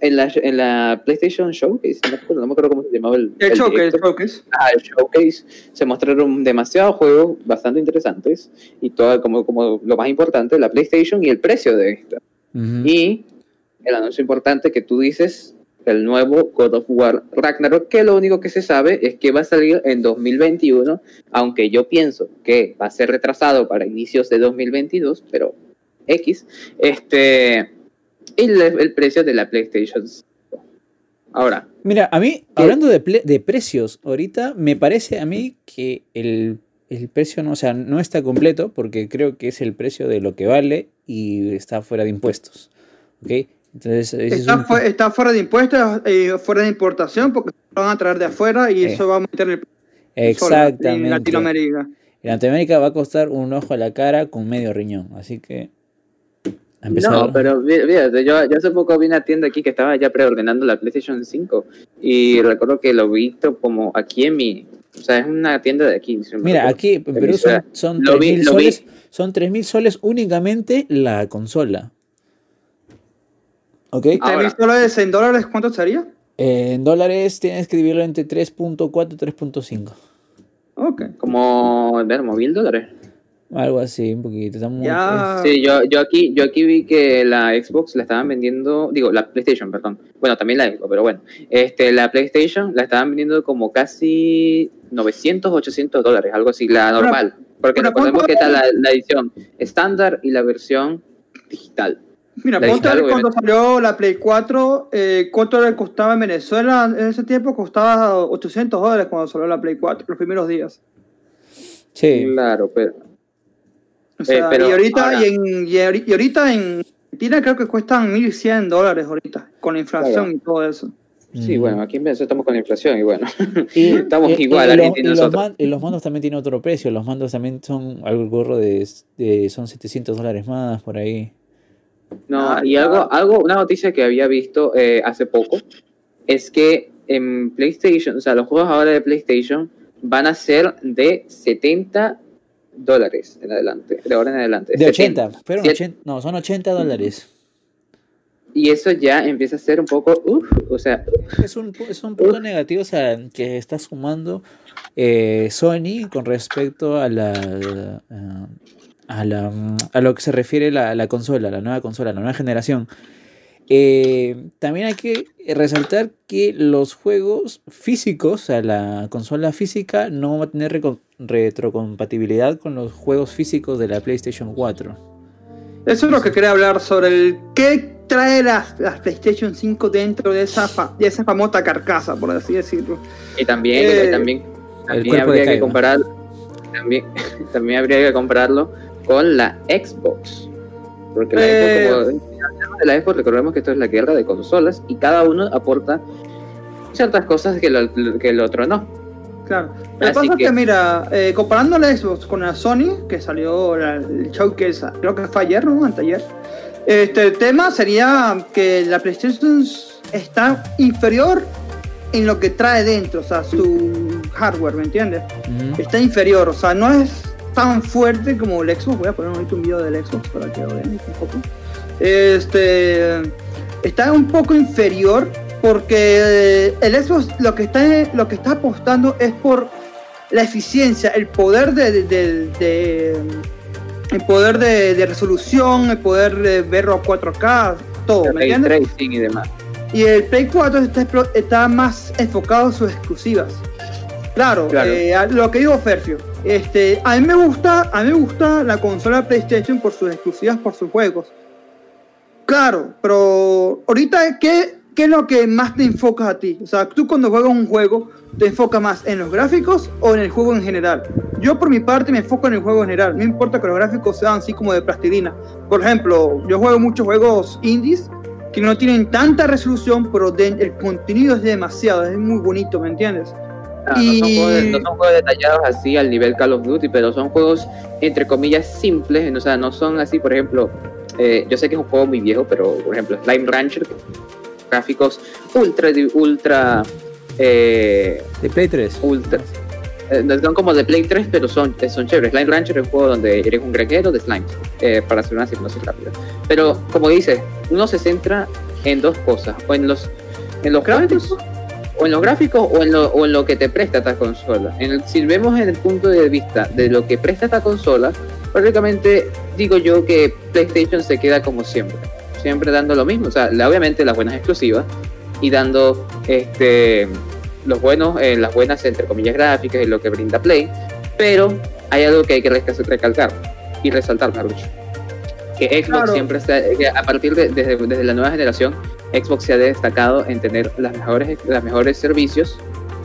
en, la, en la PlayStation Showcase, no me acuerdo, no me acuerdo cómo se llamaba el, El el showcase, directo. showcase. Ah, el Showcase se mostraron demasiados juegos bastante interesantes y todo como, como lo más importante, la PlayStation y el precio de esta. Ujú. Y el anuncio importante que tú dices, el nuevo God of War Ragnarok, que lo único que se sabe es que va a salir en 2021, aunque yo pienso que va a ser retrasado para inicios de 2022, pero X, este, el, el precio de la PlayStation 5. Ahora, Mira, a mí, ¿Qué? hablando de, ple- de precios, ahorita me parece a mí que el, el precio no, o sea, no está completo porque creo que es el precio de lo que vale y está fuera de impuestos. ¿Ok? Entonces, ese es Está, un- está fuera de impuestos y fuera de importación porque lo van a traer de afuera y Eh. eso va a meter el precio en Exactamente. Latinoamérica. En Latinoamérica va a costar un ojo a la cara con medio riñón. Así que. No, pero fí- fíjate, yo, yo hace poco vi una tienda aquí que estaba ya preordenando la PlayStation 5 y recuerdo que lo vi visto como aquí en mi, o sea, es una tienda de aquí. si Mira, aquí en Perú son, son Lo vi- 3.000 lo vi. soles. Son 3.000 soles únicamente la consola. ¿Ok? Ahora. ¿Tres mil dólares en dólares cuánto sería? Eh, en dólares tienes que dividirlo entre 3.4 y 3.5. Ok. Como, ver, mil dólares. Algo así, un poquito. Está muy- Ya. Sí, yo, yo aquí, yo aquí vi que la Xbox la estaban vendiendo, digo, la PlayStation, perdón. Bueno, también la Xbox, pero bueno. Este, la PlayStation la estaban vendiendo como casi 900, 800 dólares, algo así, la normal. Porque recordemos que está la, la edición estándar y la versión digital. Mira, cuando salió la Play 4, eh, ¿cuánto le costaba en Venezuela? En ese tiempo costaba 800 dólares cuando salió la Play 4, los primeros días. Sí. Claro, pero O sea, Eh, pero y, ahorita, ahora- y, en, y, ahorita en Argentina creo que cuestan 1100 dólares ahorita, con la inflación Claro. y todo eso. sí, Mm. bueno, aquí en Venezuela estamos con inflación y bueno. Y, estamos y- igual, y lo- y los, nosotros. man- y los mandos también tienen otro precio. Los mandos también son algo gorro de, de- son 700 dólares más por ahí. No, Ah, y algo, algo, una noticia que había visto eh, hace poco es que en PlayStation, o sea, los juegos ahora de PlayStation van a ser de 70 dólares en adelante, de ahora en adelante. De 70. 80. Fueron Siete- 80 no, son 80 dólares. Y eso ya empieza a ser un poco, uff, o sea, Es un, es un punto negativo o sea, que está sumando eh, Sony con respecto a la, a, a la a lo que se refiere la, la consola, la nueva consola, la nueva generación. Eh, también hay que resaltar que los juegos físicos, o sea, la consola física no va a tener retrocompatibilidad con los juegos físicos de la PlayStation 4. Eso es lo que quería hablar sobre el qué trae las las PlayStation 5 dentro de esa, fa- de esa famosa carcasa, por así decirlo. y también, Eh, también, también habría que comparar, también, también habría que compararlo con la Xbox. Porque la Eh. Xbox, como de la Xbox, recordemos que esto es la guerra de consolas y cada uno aporta ciertas cosas que, lo- que el otro no. Claro. Lo que pasa es que- mira, eh, comparando la Xbox con la Sony, que salió la- el showcase, creo que fue ayer, ¿no? Anteayer. Este, el tema sería que la PlayStation está inferior en lo que trae dentro, o sea, su hardware, ¿me entiendes? Está inferior, o sea, no es tan fuerte como el Xbox. Voy a poner ahorita un video del Xbox para que lo vean un poco. Este está un poco inferior porque el Xbox lo que está lo que está apostando es por la eficiencia, el poder de, de- de- el poder de, de resolución, el poder de verlo a 4K, todo, ¿me Ray entiendes? tracing y demás. Y el Play 4 está, está más enfocado en sus exclusivas. Claro, Claro. eh, lo que digo Ferfio, este, a mí me gusta, a mí me gusta la consola PlayStation por sus exclusivas, por sus juegos. Claro, pero ahorita ¿qué, ¿qué es lo que más te enfocas a ti? O sea, tú cuando juegas un juego, ¿te enfocas más en los gráficos o en el juego en general? Yo por mi parte me enfoco en el juego en general, no importa que los gráficos sean así como de plastilina. Por ejemplo, yo juego muchos juegos indies que no tienen tanta resolución, pero el contenido es demasiado, es muy bonito, ¿me entiendes? Ah, no, Y- son juegos, no son juegos detallados así al nivel Call of Duty, pero son juegos entre comillas simples, o sea, no son así, por ejemplo, eh, yo sé que es un juego muy viejo, pero por ejemplo, Slime Rancher, gráficos ultra, ultra, eh, De Play 3. ultra, eh, no son como de Play 3, pero son, son chéveres. Slime Rancher es un juego donde eres un granjero de slimes, eh, para hacer una simulación rápida. Pero como dices, uno se centra en dos cosas, o en los, en los gráficos, o en los gráficos, o en lo, o en lo que te presta esta consola. En el- si vemos en el punto de vista de lo que presta esta consola, prácticamente digo yo que PlayStation se queda como siempre, siempre dando lo mismo, o sea, obviamente las buenas exclusivas y dando este los buenos, eh, las buenas entre comillas gráficas y lo que brinda Play, pero hay algo que hay que reca- recalcar y resaltar, mejor dicho. Que Xbox Claro. siempre que a partir de desde, desde la nueva generación, Xbox se ha destacado en tener las mejores, las mejores servicios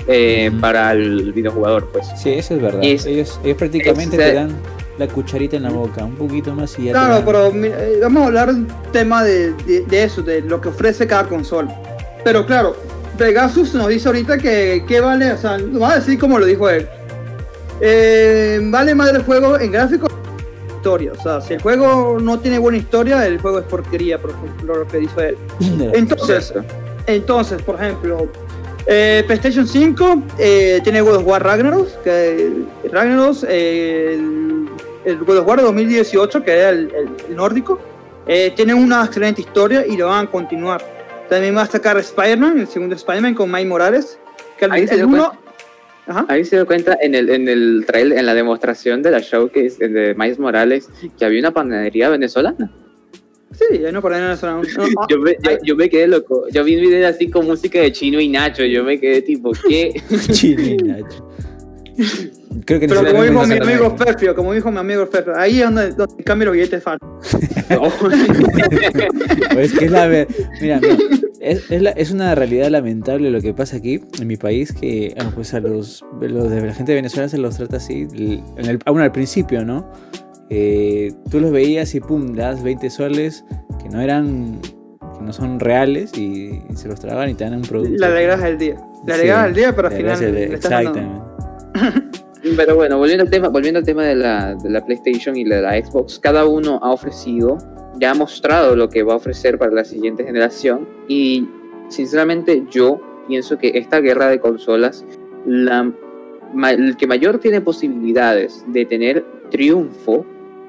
eh, para el videojugador, pues. Sí, eso es verdad. Es- ellos, ellos prácticamente es- te dan la cucharita en la boca, un poquito más y ya Claro, dan- pero mira, eh, vamos a hablar un tema de, de- de eso, de lo que ofrece cada consola. Pero claro, Pegasus nos dice ahorita que, que vale, o sea, va a decir como lo dijo él. Eh, vale más el juego en gráficos historia. O sea, si el juego no tiene buena historia, el juego es porquería, por ejemplo, lo que dice él. Entonces, entonces, por ejemplo, eh, PlayStation 5 eh, tiene God of War Ragnarok, que Ragnarok, eh, el, el God of War 2018, que era el, el- el nórdico, eh, tiene una excelente historia y lo van a continuar. También va a sacar Spider-Man, el segundo Spider-Man con Mike Morales, que el, uno- Ajá. Ahí se dio cuenta en el, en el trailer, en la demostración de la showcase de Miles Morales, que había una panadería venezolana. Sí, ya no por ahí no, Yo me, yo, yo me quedé loco. Yo vi un video así con música de Chino y Nacho. Yo me quedé tipo, ¿qué? Chile, Nacho. Creo que Pero como dijo mi amigo. Ferfio, como dijo mi amigo Ferfio, ahí es donde, donde cambia los billetes falsos. Pues que es la ver- Mira, mira, es, es, la- es una realidad lamentable lo que pasa aquí en mi país, que pues a los, los de la gente de Venezuela se los trata así, en el, aún al principio, ¿no? Eh, tú los veías y pum, das 20 soles que no eran, que no son reales y, y se los tragan y te dan un producto. Le alegras el día. Le Sí, alegras el día, pero al final. el- Exactamente. Pero bueno, volviendo al tema, volviendo al tema de la, de la PlayStation y de la Xbox, cada uno ha ofrecido, ya ha mostrado lo que va a ofrecer para la siguiente generación. Y sinceramente yo pienso que esta guerra de consolas, la, ma- el que mayor tiene posibilidades de tener triunfo,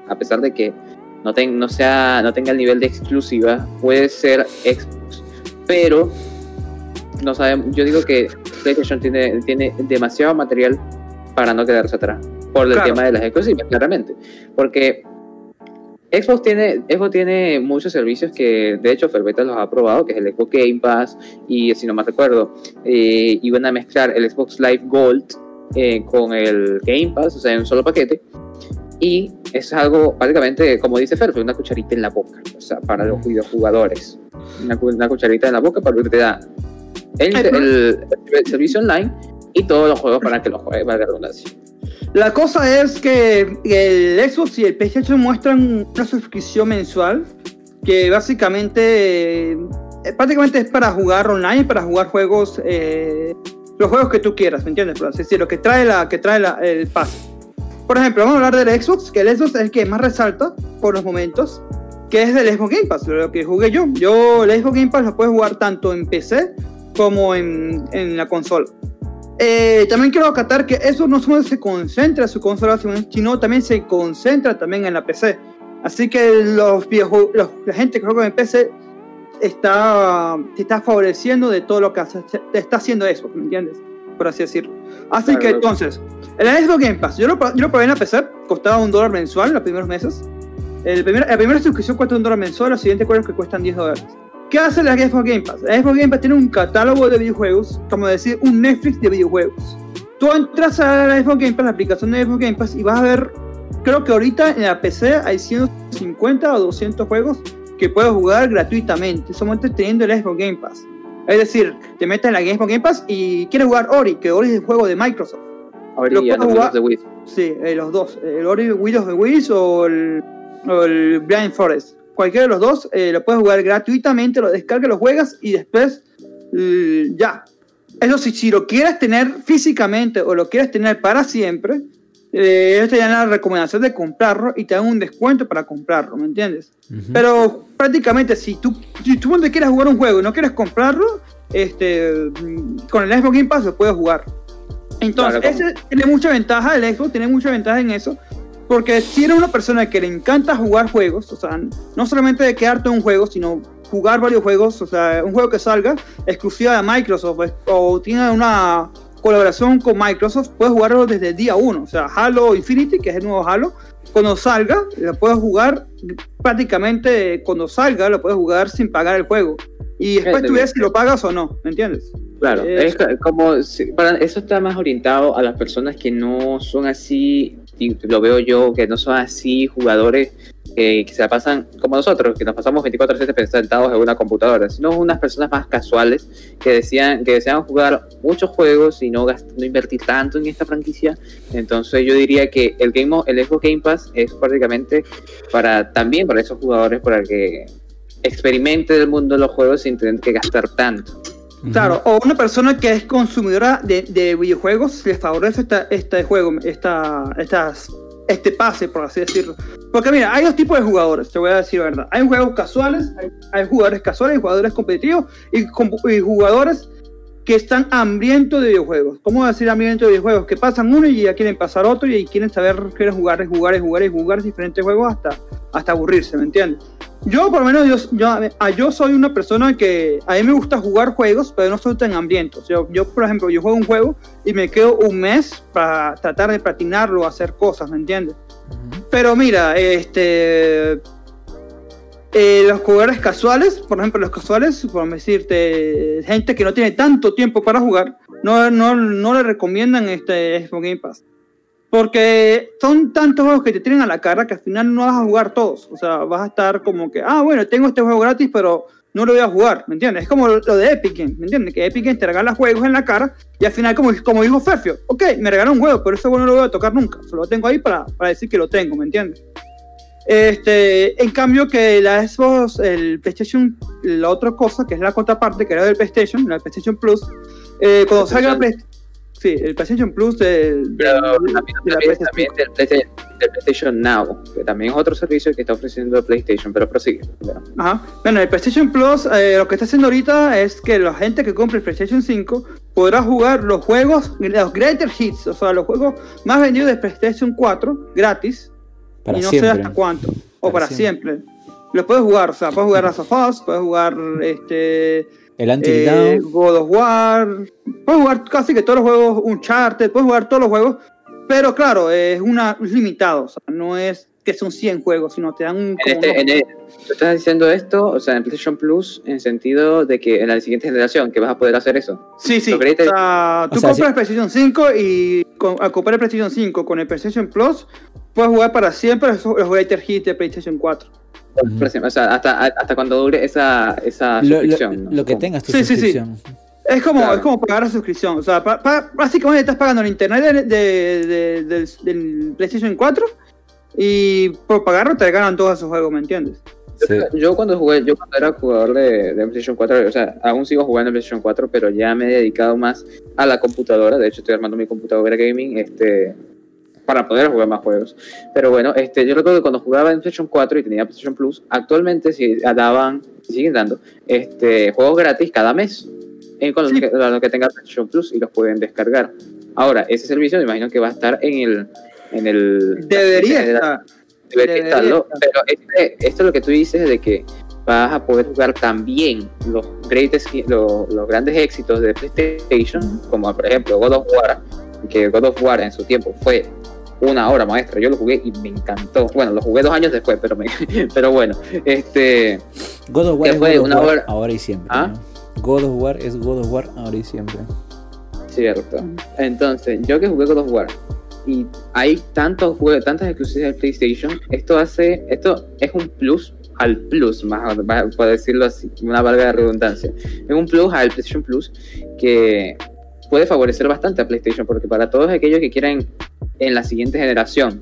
a pesar de que no, ten- no, sea, no tenga el nivel de exclusiva, puede ser Xbox. Pero no sabemos, yo digo que PlayStation tiene, tiene demasiado material para no quedarse atrás por el Claro. tema de las exclusivas, claramente. Porque Xbox tiene, Xbox tiene muchos servicios que de hecho Ferbeta los ha probado, que es el Xbox Game Pass y si no me recuerdo, eh, iban a mezclar el Xbox Live Gold eh, con el Game Pass, o sea, en un solo paquete. Y es algo, básicamente, como dice Fer, una cucharita en la boca, o sea, para los videojugadores. Una, una cucharita en la boca para que te da el, el- el servicio online y todos los juegos para que los juegues, valga la redundancia. La cosa es que el Xbox y el PlayStation muestran una suscripción mensual que básicamente eh, prácticamente es para jugar online, para jugar juegos, eh, los juegos que tú quieras, ¿me entiendes? Por así decirlo, que trae, la, que trae la- el pase. Por ejemplo, vamos a hablar del Xbox, que el Xbox es el que más resalta por los momentos, que es del Xbox Game Pass, lo que jugué yo. Yo el Xbox Game Pass lo puedes jugar tanto en PC como en, en la consola. Eh, también quiero acatar que eso no solo se concentra en su consola, sino también se concentra también en la PC. Así que los videojuegos, los- la gente que juega en PC está, te está favoreciendo de todo lo que hace- te está haciendo Xbox, ¿me entiendes? Por así decirlo. Así Claro. que entonces, el Xbox Game Pass, yo lo, yo lo probé en la PC, costaba un dólar mensual los primeros meses. El primer, la primera suscripción cuesta un dólar mensual, los siguientes juegos que cuestan 10 dólares. ¿Qué hace la Xbox Game Pass? La Xbox Game Pass tiene un catálogo de videojuegos, como decir, un Netflix de videojuegos. Tú entras a la Xbox Game Pass, la aplicación de Xbox Game Pass, y vas a ver, creo que ahorita en la PC hay 150 o 200 juegos que puedes jugar gratuitamente, solamente teniendo el Xbox Game Pass. Es decir, te metes en la Game Game Pass y quieres jugar Ori, que Ori es el juego de Microsoft. Ya puedo los jugar- de Wii. Sí, eh, los dos. El Ori of the Wisps o el, o el Blind Forest. Cualquiera de los dos eh, lo puedes jugar gratuitamente, lo descargas, lo juegas y después eh, ya. Eso sí, si lo quieres tener físicamente o lo quieres tener para siempre, eh, ellos te dan la recomendación de comprarlo y te dan un descuento para comprarlo, ¿me entiendes? Pero prácticamente si tú, si tú te quieres jugar un juego y no quieres comprarlo, este, mm, con el Xbox Game Pass lo puedes jugar. Entonces, Claro, ese tiene mucha ventaja, el Xbox tiene mucha ventaja en eso, porque si eres una persona que le encanta jugar juegos, o sea, no solamente de quedarte en un juego, sino jugar varios juegos, o sea, un juego que salga exclusiva de Microsoft o tiene una colaboración con Microsoft, puedes jugarlo desde el día 1, o sea, Halo Infinity, que es el nuevo Halo, cuando salga, lo puedes jugar prácticamente cuando salga, lo puedes jugar sin pagar el juego. Y después tú ves si lo pagas o no, ¿me entiendes? Claro, Eh, es como para eso está más orientado a las personas que no son así, y lo veo yo, que no son así jugadores eh, que se la pasan como nosotros, que nos pasamos 24/7 sentados en una computadora, sino unas personas más casuales que decían que desean jugar muchos juegos y no, gast- no invertir tanto en esta franquicia. Entonces yo diría que el Game el Xbox Game Pass es prácticamente para también para esos jugadores para que experimente el mundo de los juegos sin tener que gastar tanto. Claro, o una persona que es consumidora de, de videojuegos les favorece esta, este juego, esta, estas, este pase, por así decirlo. Porque mira, hay dos tipos de jugadores, te voy a decir la verdad. Hay juegos casuales, hay, hay jugadores casuales, jugadores competitivos y, y jugadores que están hambrientos de videojuegos. ¿Cómo decir hambrientos de videojuegos? Que pasan uno y ya quieren pasar otro y quieren saber, quieren jugar jugar jugar jugar diferentes juegos hasta, hasta aburrirse, ¿me entiendes? Yo, por lo menos, yo, yo, a- yo soy una persona que a mí me gusta jugar juegos, pero no soy tan hambriento. Yo, yo, por ejemplo, yo juego un juego y me quedo un mes para tratar de platinarlo, hacer cosas, ¿me entiendes? Ujú. Pero mira, este. eh, los jugadores casuales, por ejemplo, los casuales, por decirte, gente que no tiene tanto tiempo para jugar, no, no, no le recomiendan este Xbox Game Pass. Porque son tantos juegos que te tienen a la cara que al final no vas a jugar todos. O sea, vas a estar como que, ah, bueno, tengo este juego gratis, pero no lo voy a jugar, ¿me entiendes? Es como lo de Epic Games, ¿me entiendes? Que Epic Games te regala juegos en la cara y al final, como, como dijo Ferfio, ok, me regaló un juego, pero ese juego no lo voy a tocar nunca. Solo lo tengo ahí para, para decir que lo tengo, ¿me entiendes? Este, en cambio que la Xbox, el PlayStation, la otra cosa, que es la contraparte, que era del PlayStation, la PlayStation Plus, eh, cuando salga la Play- sí, el PlayStation Plus del, Pero del- también, de la también, del, Playsta- del PlayStation Now, que también es otro servicio que está ofreciendo PlayStation, pero prosigue. Ajá. Bueno, el PlayStation Plus eh, lo que está haciendo ahorita es que la gente que compre el PlayStation 5 podrá jugar los juegos, los greater hits, o sea, los juegos más vendidos de PlayStation 4 gratis Para y no siempre. sé hasta cuánto, o Para para, siempre. Los puedes jugar, o sea, puedes jugar Last of Us, puedes jugar este El Until eh. God of War, puedes jugar casi que todos los juegos, Uncharted, puedes jugar todos los juegos, pero claro, es una es limitado, o sea, no es que son 100 juegos, sino te dan un En este, en el- tú estás diciendo esto, o sea, en PlayStation Plus, en sentido de que en la siguiente generación que vas a poder hacer eso. Sí, sí. O sea, tú O sea, compras sí. el PlayStation 5 y con- al comprar el PlayStation 5 con el PlayStation Plus, puedes jugar para siempre los, los Greater Hits de PlayStation 4. Ujú. O sea, hasta, hasta cuando dure esa, esa Lo, lo- suscripción. ¿no? lo que tengas tu Sí, sí, sí. Es como, Claro. es como pagar la suscripción. O sea, pa- pa- básicamente estás pagando el internet de- de- de- del, del PlayStation 4 y por pagarlo te regalan todos esos juegos, ¿me entiendes? Sí. Yo cuando jugué, yo cuando era jugador de, de PlayStation 4, o sea, aún sigo jugando en PlayStation 4, pero ya me he dedicado más a la computadora. De hecho, estoy armando mi computadora gaming, este, para poder jugar más juegos. Pero bueno, este, yo recuerdo que cuando jugaba en PlayStation 4 y tenía PlayStation Plus, actualmente sí daban, siguen dando, este, juegos gratis cada mes. En con los Sí. que, que tengan PlayStation Plus y los pueden descargar. Ahora, ese servicio me imagino que va a estar en el, en el Debería en el- estar. debería Debería estarlo, estar. pero este- esto es lo que tú dices de que vas a poder jugar también los greatest, los, los grandes éxitos de PlayStation, como por ejemplo God of War, que God of War en su tiempo fue una obra maestra, yo lo jugué y me encantó. Bueno, lo jugué dos años después, pero me, pero bueno, este God of War es fue God of una War hora- ahora y siempre. ¿Ah? ¿no? God of War es God of War ahora y siempre. Cierto. Entonces, yo que jugué God of War y hay tantos juegos, tantas exclusivas de PlayStation, esto hace, esto es un plus al Plus, más más- por decirlo así, una valga de redundancia. Es un Plus al PlayStation Plus que puede favorecer bastante a PlayStation, porque para todos aquellos que quieran en la siguiente generación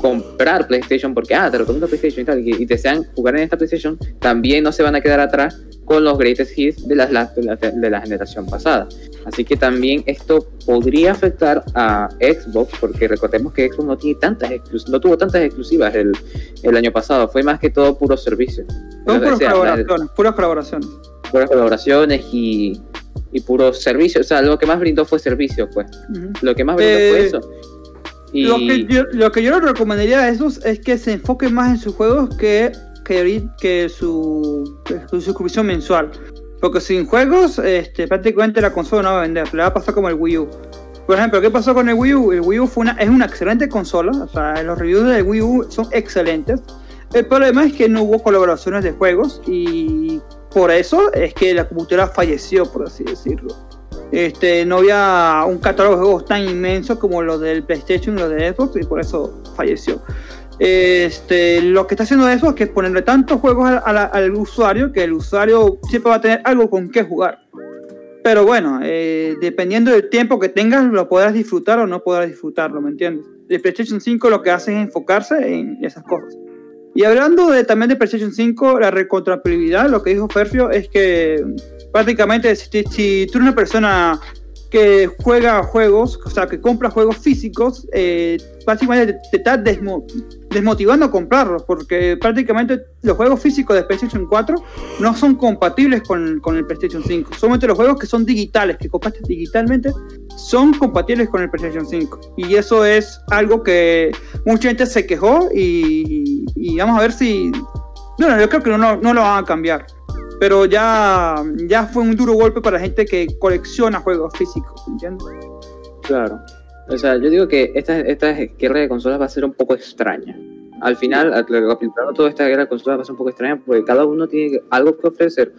comprar PlayStation, porque ah, te recomiendo PlayStation y tal, y, y desean jugar en esta PlayStation, también no se van a quedar atrás con los greatest hits de la, de la, de la generación pasada. Así que también esto podría afectar a Xbox, porque recordemos que Xbox no, tiene tantas exclus- no tuvo tantas exclusivas el, el año pasado, fue más que todo puro servicio. Puras colaboraciones, puras colaboraciones. puras colaboraciones y, y puro servicio. O sea, lo que más brindó fue servicio, pues. Lo que más brindó Eh, fue eso. Y Lo, que yo, lo que yo le recomendaría a esos es que se enfoquen más en sus juegos que, que, que su, su suscripción mensual. Porque sin juegos, este, prácticamente la consola no va a vender. Le va a pasar como el Wii U. Por ejemplo, ¿qué pasó con el Wii U? El Wii U fue una, es una excelente consola. O sea, los reviews del Wii U son excelentes. El problema es que no hubo colaboraciones de juegos y por eso es que la computadora falleció, por así decirlo. Este, no había un catálogo de juegos tan inmenso como los del PlayStation y los de Xbox y por eso falleció. Este, lo que está haciendo eso es que ponerle tantos juegos al, usuario que el usuario siempre va a tener algo con qué jugar. Pero bueno, eh, dependiendo del tiempo que tengas, lo podrás disfrutar o no podrás disfrutarlo, ¿me entiendes? El PlayStation 5 lo que hace es enfocarse en esas cosas. Y hablando de, también de PlayStation 5, la recontrabilidad, lo que dijo Ferfio es que prácticamente si, si tú eres una persona que juega juegos, o sea, que compra juegos físicos, eh, básicamente te, te desmotivando a comprarlos, porque prácticamente los juegos físicos de PlayStation 4 no son compatibles con, con el PlayStation 5. Solamente los juegos que son digitales, que compraste digitalmente, son compatibles con el PlayStation 5. Y eso es algo que mucha gente se quejó y, y vamos a ver si... Bueno, yo creo que no, no lo van a cambiar. Pero ya, ya fue un duro golpe para la gente que colecciona juegos físicos, ¿entiendes? Claro. O sea, yo digo que esta, esta guerra de consolas va a ser un poco extraña. Al final, aplicando toda esta guerra de consolas va a ser un poco extraña porque cada uno tiene algo que ofrecer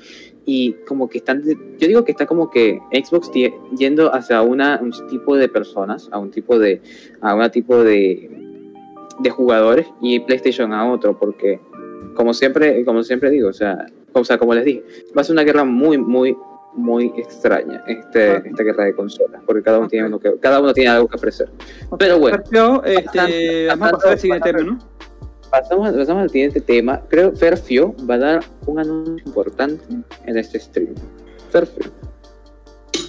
y como que están, yo digo que está como que Xbox yendo hacia una, un tipo de personas, a un tipo de, a un tipo de, de jugadores y PlayStation a otro porque como siempre, como siempre digo, o sea, o sea, como les dije, va a ser una guerra muy, muy, muy extraña este, Ok. esta guerra de consolas, porque cada uno, tiene uno que, cada uno tiene algo que ofrecer. Pero bueno, Sergio, este, Bastante- vamos a pasar al siguiente tema, ¿no? pasamos, pasamos al siguiente tema. Creo que Ferfio va a dar un anuncio importante en este stream. Ferfio.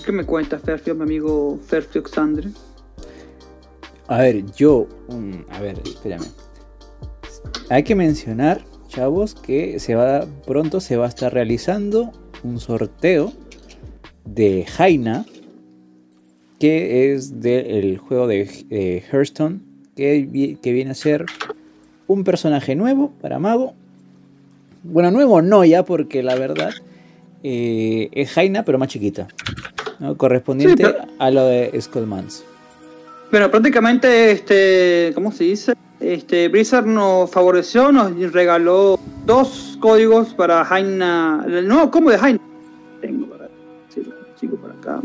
¿Qué me cuentas, Ferfio, mi amigo Ferfio Xandre? A ver, yo. a ver, espérame. Hay que mencionar, chavos, que se va pronto se va a estar realizando un sorteo de Jaina, que es del juego de eh, Hearthstone, que, que viene a ser un personaje nuevo para Mago. Bueno, nuevo no ya, porque la verdad eh, es Jaina, pero más chiquita. ¿no? Correspondiente Sí, pero- a lo de Skullmans. Bueno, prácticamente, este, ¿cómo se dice? Este, Blizzard nos favoreció, nos regaló dos códigos para Jaina, el nuevo combo de Jaina. Tengo para, sí, lo consigo por acá.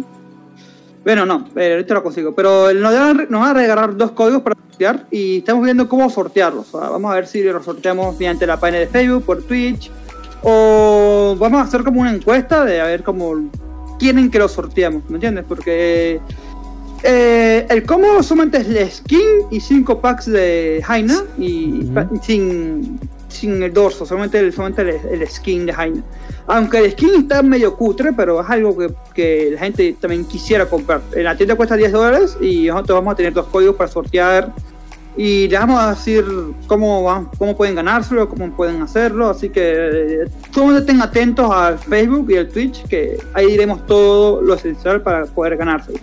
Bueno, no, eh, ahorita lo consigo. Pero nos van a regalar dos códigos para sortear y estamos viendo cómo sortearlos. Sea, vamos a ver si los sorteamos mediante la página de Facebook, por Twitch, o vamos a hacer como una encuesta de a ver cómo quieren que los sorteamos, ¿me entiendes? Porque eh, el combo solamente es el skin y 5 packs de Jaina y Ujú. pa- sin, sin el dorso, solamente, el, solamente el, el skin de Jaina. Aunque el skin está medio cutre, pero es algo que, que la gente también quisiera comprar. En la tienda cuesta 10 dólares y nosotros vamos a tener dos códigos para sortear. Y les vamos a decir cómo, cómo pueden ganárselo, cómo pueden hacerlo. Así que eh, todos estén atentos al Facebook y al Twitch, que ahí diremos todo lo esencial para poder ganarse.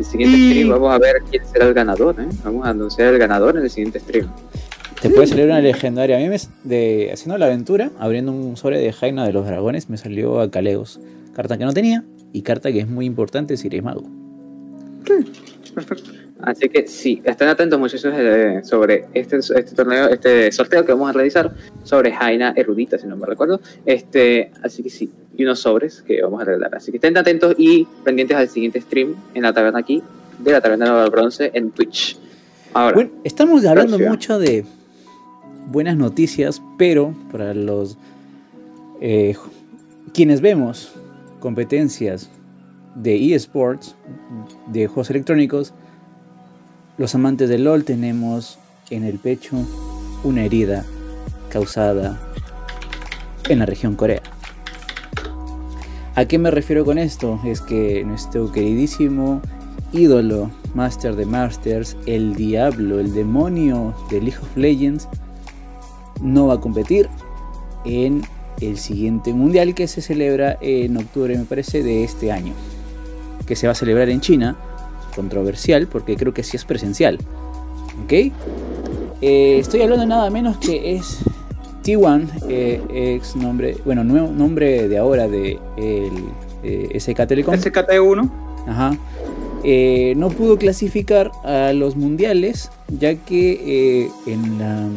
El siguiente Y- stream vamos a ver quién será el ganador. ¿eh? Vamos a anunciar el ganador en el siguiente stream. Te puede salir una legendaria. A mí me, de, haciendo la aventura, abriendo un sobre de Jaina de los Dragones, me salió a Caleos. Carta que no tenía y carta que es muy importante si eres mago. Perfecto. Así que sí, estén atentos muchachos eh, sobre este, este torneo, este sorteo que vamos a realizar sobre Jaina Erudita, si no me recuerdo. Este, así que sí, y unos sobres que vamos a regalar. Así que estén atentos y pendientes al siguiente stream en la taberna aquí, de la taberna del bronce en Twitch. Ahora, Bueno, estamos hablando mucho de, buenas noticias, pero para los eh, quienes vemos competencias de eSports, de juegos electrónicos, los amantes del LOL tenemos en el pecho una herida causada en la región Corea. ¿A qué me refiero con esto? Es que nuestro queridísimo ídolo, Master de Masters, el diablo, el demonio de League of Legends, no va a competir en el siguiente mundial que se celebra en octubre, me parece, de este año. Que se va a celebrar en China. Controversial, porque creo que sí es presencial. ¿Ok? Eh, estoy hablando nada menos que es T1, eh, ex nombre, bueno, nuevo nombre de ahora de el, eh, SK Telecom. SKT1. Ajá. Eh, no pudo clasificar a los mundiales, ya que en la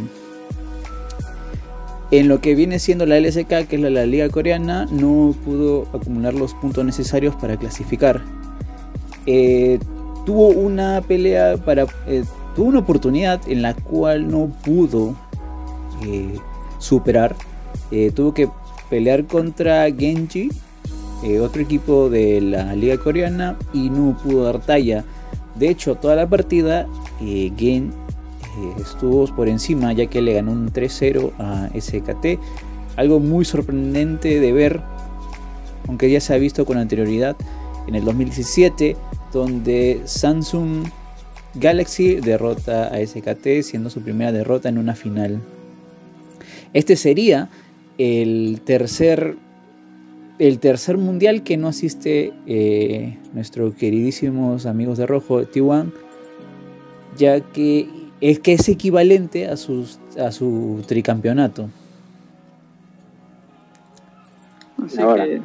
en lo que viene siendo la LSK, que es la, la liga coreana, no pudo acumular los puntos necesarios para clasificar. Eh, tuvo una pelea para. eh, tuvo una oportunidad en la cual no pudo eh, superar. Eh, tuvo que pelear contra Genji, otro equipo de la liga coreana, y no pudo dar talla. De hecho, toda la partida, Gen estuvo por encima, ya que le ganó un 3-0 a SKT. Algo muy sorprendente de ver, aunque ya se ha visto con anterioridad en el 2017, donde Samsung Galaxy derrota a SKT, siendo su primera derrota en una final. Este sería el tercer, el tercer mundial que no asiste eh, nuestros queridísimos amigos de Rojo, T1, ya que es que es equivalente a, sus, a su tricampeonato. Así Ahora. que,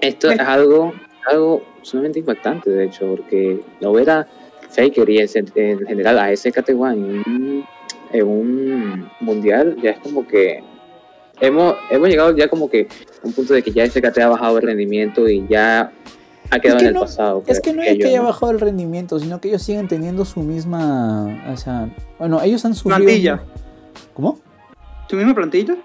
Esto es algo, algo sumamente impactante, de hecho, porque lo ver a Faker y en, en general a SKT1 en un, en un mundial ya es como que hemos, hemos llegado ya como que a un punto de que ya SKT ha bajado el rendimiento y ya ha quedado que en el no- pasado. Es que no es que haya ¿no? bajado el rendimiento, sino que ellos siguen teniendo su misma. O sea, bueno, ellos han sufrido. Plantilla. ¿Cómo? ¿Tu misma plantilla?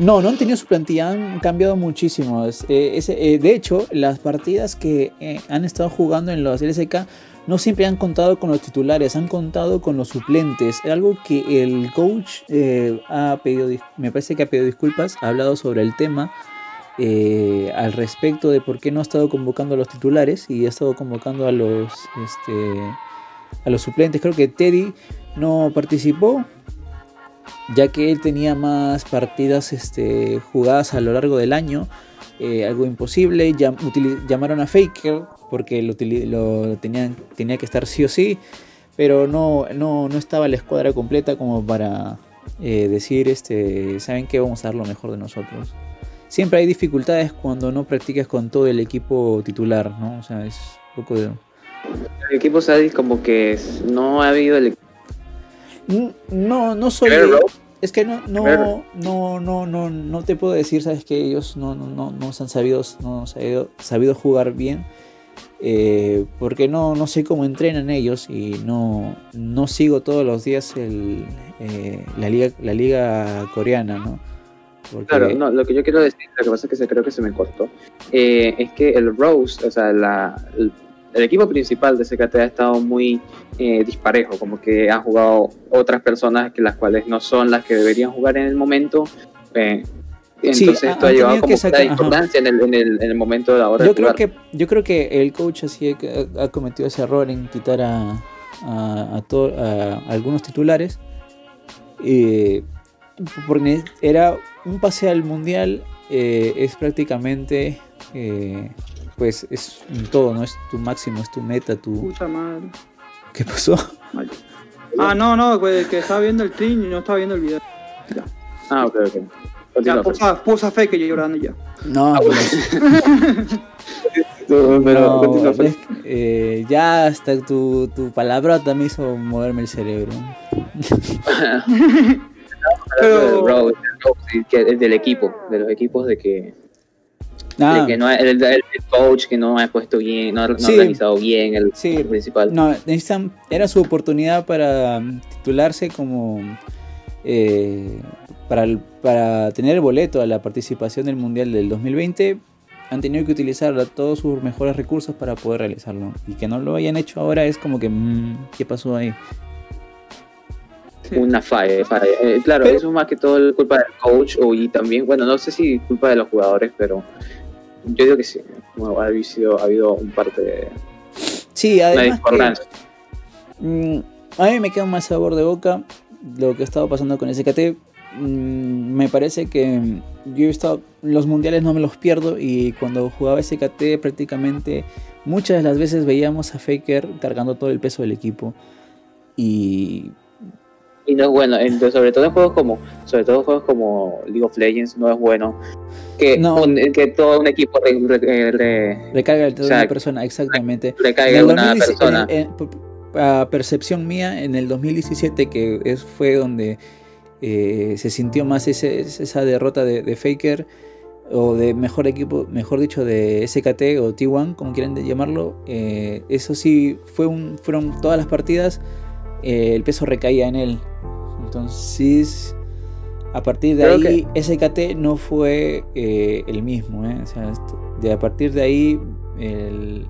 No, no han tenido su plantilla, han cambiado muchísimo. Eh, eh, de hecho, las partidas que eh, han estado jugando en los LSK no siempre han contado con los titulares, han contado con los suplentes. Algo que el coach ha pedido, me parece que ha pedido disculpas, ha hablado sobre el tema eh, al respecto de por qué no ha estado convocando a los titulares y ha estado convocando a los, este, a los suplentes. Creo que Teddy no participó ya que él tenía más partidas este, jugadas a lo largo del año, eh, algo imposible. Llamaron a Faker porque lo, lo tenía que estar sí o sí, pero no, no, no estaba la escuadra completa como para eh, decir, este, ¿saben qué? Vamos a dar lo mejor de nosotros. Siempre hay dificultades cuando no practicas con todo el equipo titular, ¿no? O sea, es un poco de... El equipo Sadis como que no ha habido el No, no soy... Es que no, no, no, no, no, no te puedo decir, sabes que ellos no, no, no, no se han sabido, no sabido, sabido jugar bien. eh, porque no, no sé cómo entrenan ellos y no, no sigo todos los días el, eh, la, liga, la liga coreana, ¿no? Porque, Claro, no, lo que yo quiero decir, lo que pasa es que se, creo que se me cortó, eh, es que el Rose, o sea, la, el, el equipo principal de SKT ha estado muy eh, disparejo, como que han jugado otras personas que las cuales no son las que deberían jugar en el momento. eh, Sí, entonces ha- esto ha llevado como sacar- la discordancia en el, en, el, en el momento de la hora yo de creo jugar. que yo creo que el coach así ha, ha cometido ese error en quitar a, a, a to- a algunos titulares eh, porque era un pase al mundial es prácticamente pues es un todo no es tu máximo es tu meta tu Puta madre. qué pasó Ah, no, no, pues, que estaba viendo el stream y no estaba viendo el video. Ah, ok, ok. Ya, Continúa, pues. pusa, pusa fe que yo llorando ya. no pues, Pero, pero no, continúa, pues. es que, eh, ya hasta tu, tu palabrota me hizo moverme el cerebro Pero- que es del equipo, de los equipos de que, Ah, de que no el, coach que no ha puesto bien, no, ha- no Sí. ha organizado bien el Sí, principal. No, necesitan, era su oportunidad para mm, titularse como eh, para, el- para tener el boleto a la participación del Mundial del 2020 han tenido que utilizar todos sus mejores recursos para poder realizarlo. Y que no lo hayan hecho ahora es como que, mm, ¿qué pasó ahí? Una falla, falla. Eh, claro, Pero- eso es más que todo es culpa del coach o, y también, bueno, no sé si culpa de los jugadores, pero yo digo que sí. Bueno, ha, habido, ha habido un parte de Sí, además que, mm, a mí me queda un mal sabor de boca lo que ha estado pasando con SKT. Mm, me parece que yo he estado los mundiales no me los pierdo y cuando jugaba SKT prácticamente muchas de las veces veíamos a Faker cargando todo el peso del equipo y Y no es bueno, entonces, sobre todo en juegos como, sobre todo en juegos como League of Legends, no es bueno que, No. un- que todo un equipo re- re- re- recarga el O sea, una persona exactamente. el una 2017 persona. en- en- p- a percepción mía, en el 2017, que es, fue donde eh, se sintió más ese- esa derrota de, de Faker, o de mejor equipo, mejor dicho, de SKT o T1, como quieran llamarlo, eh, eso sí, fue un, fueron todas las partidas, eh, el peso recaía en él. Entonces, a partir de Creo ahí, SKT no fue eh, el mismo. ¿eh? O sea, de a partir de ahí, el-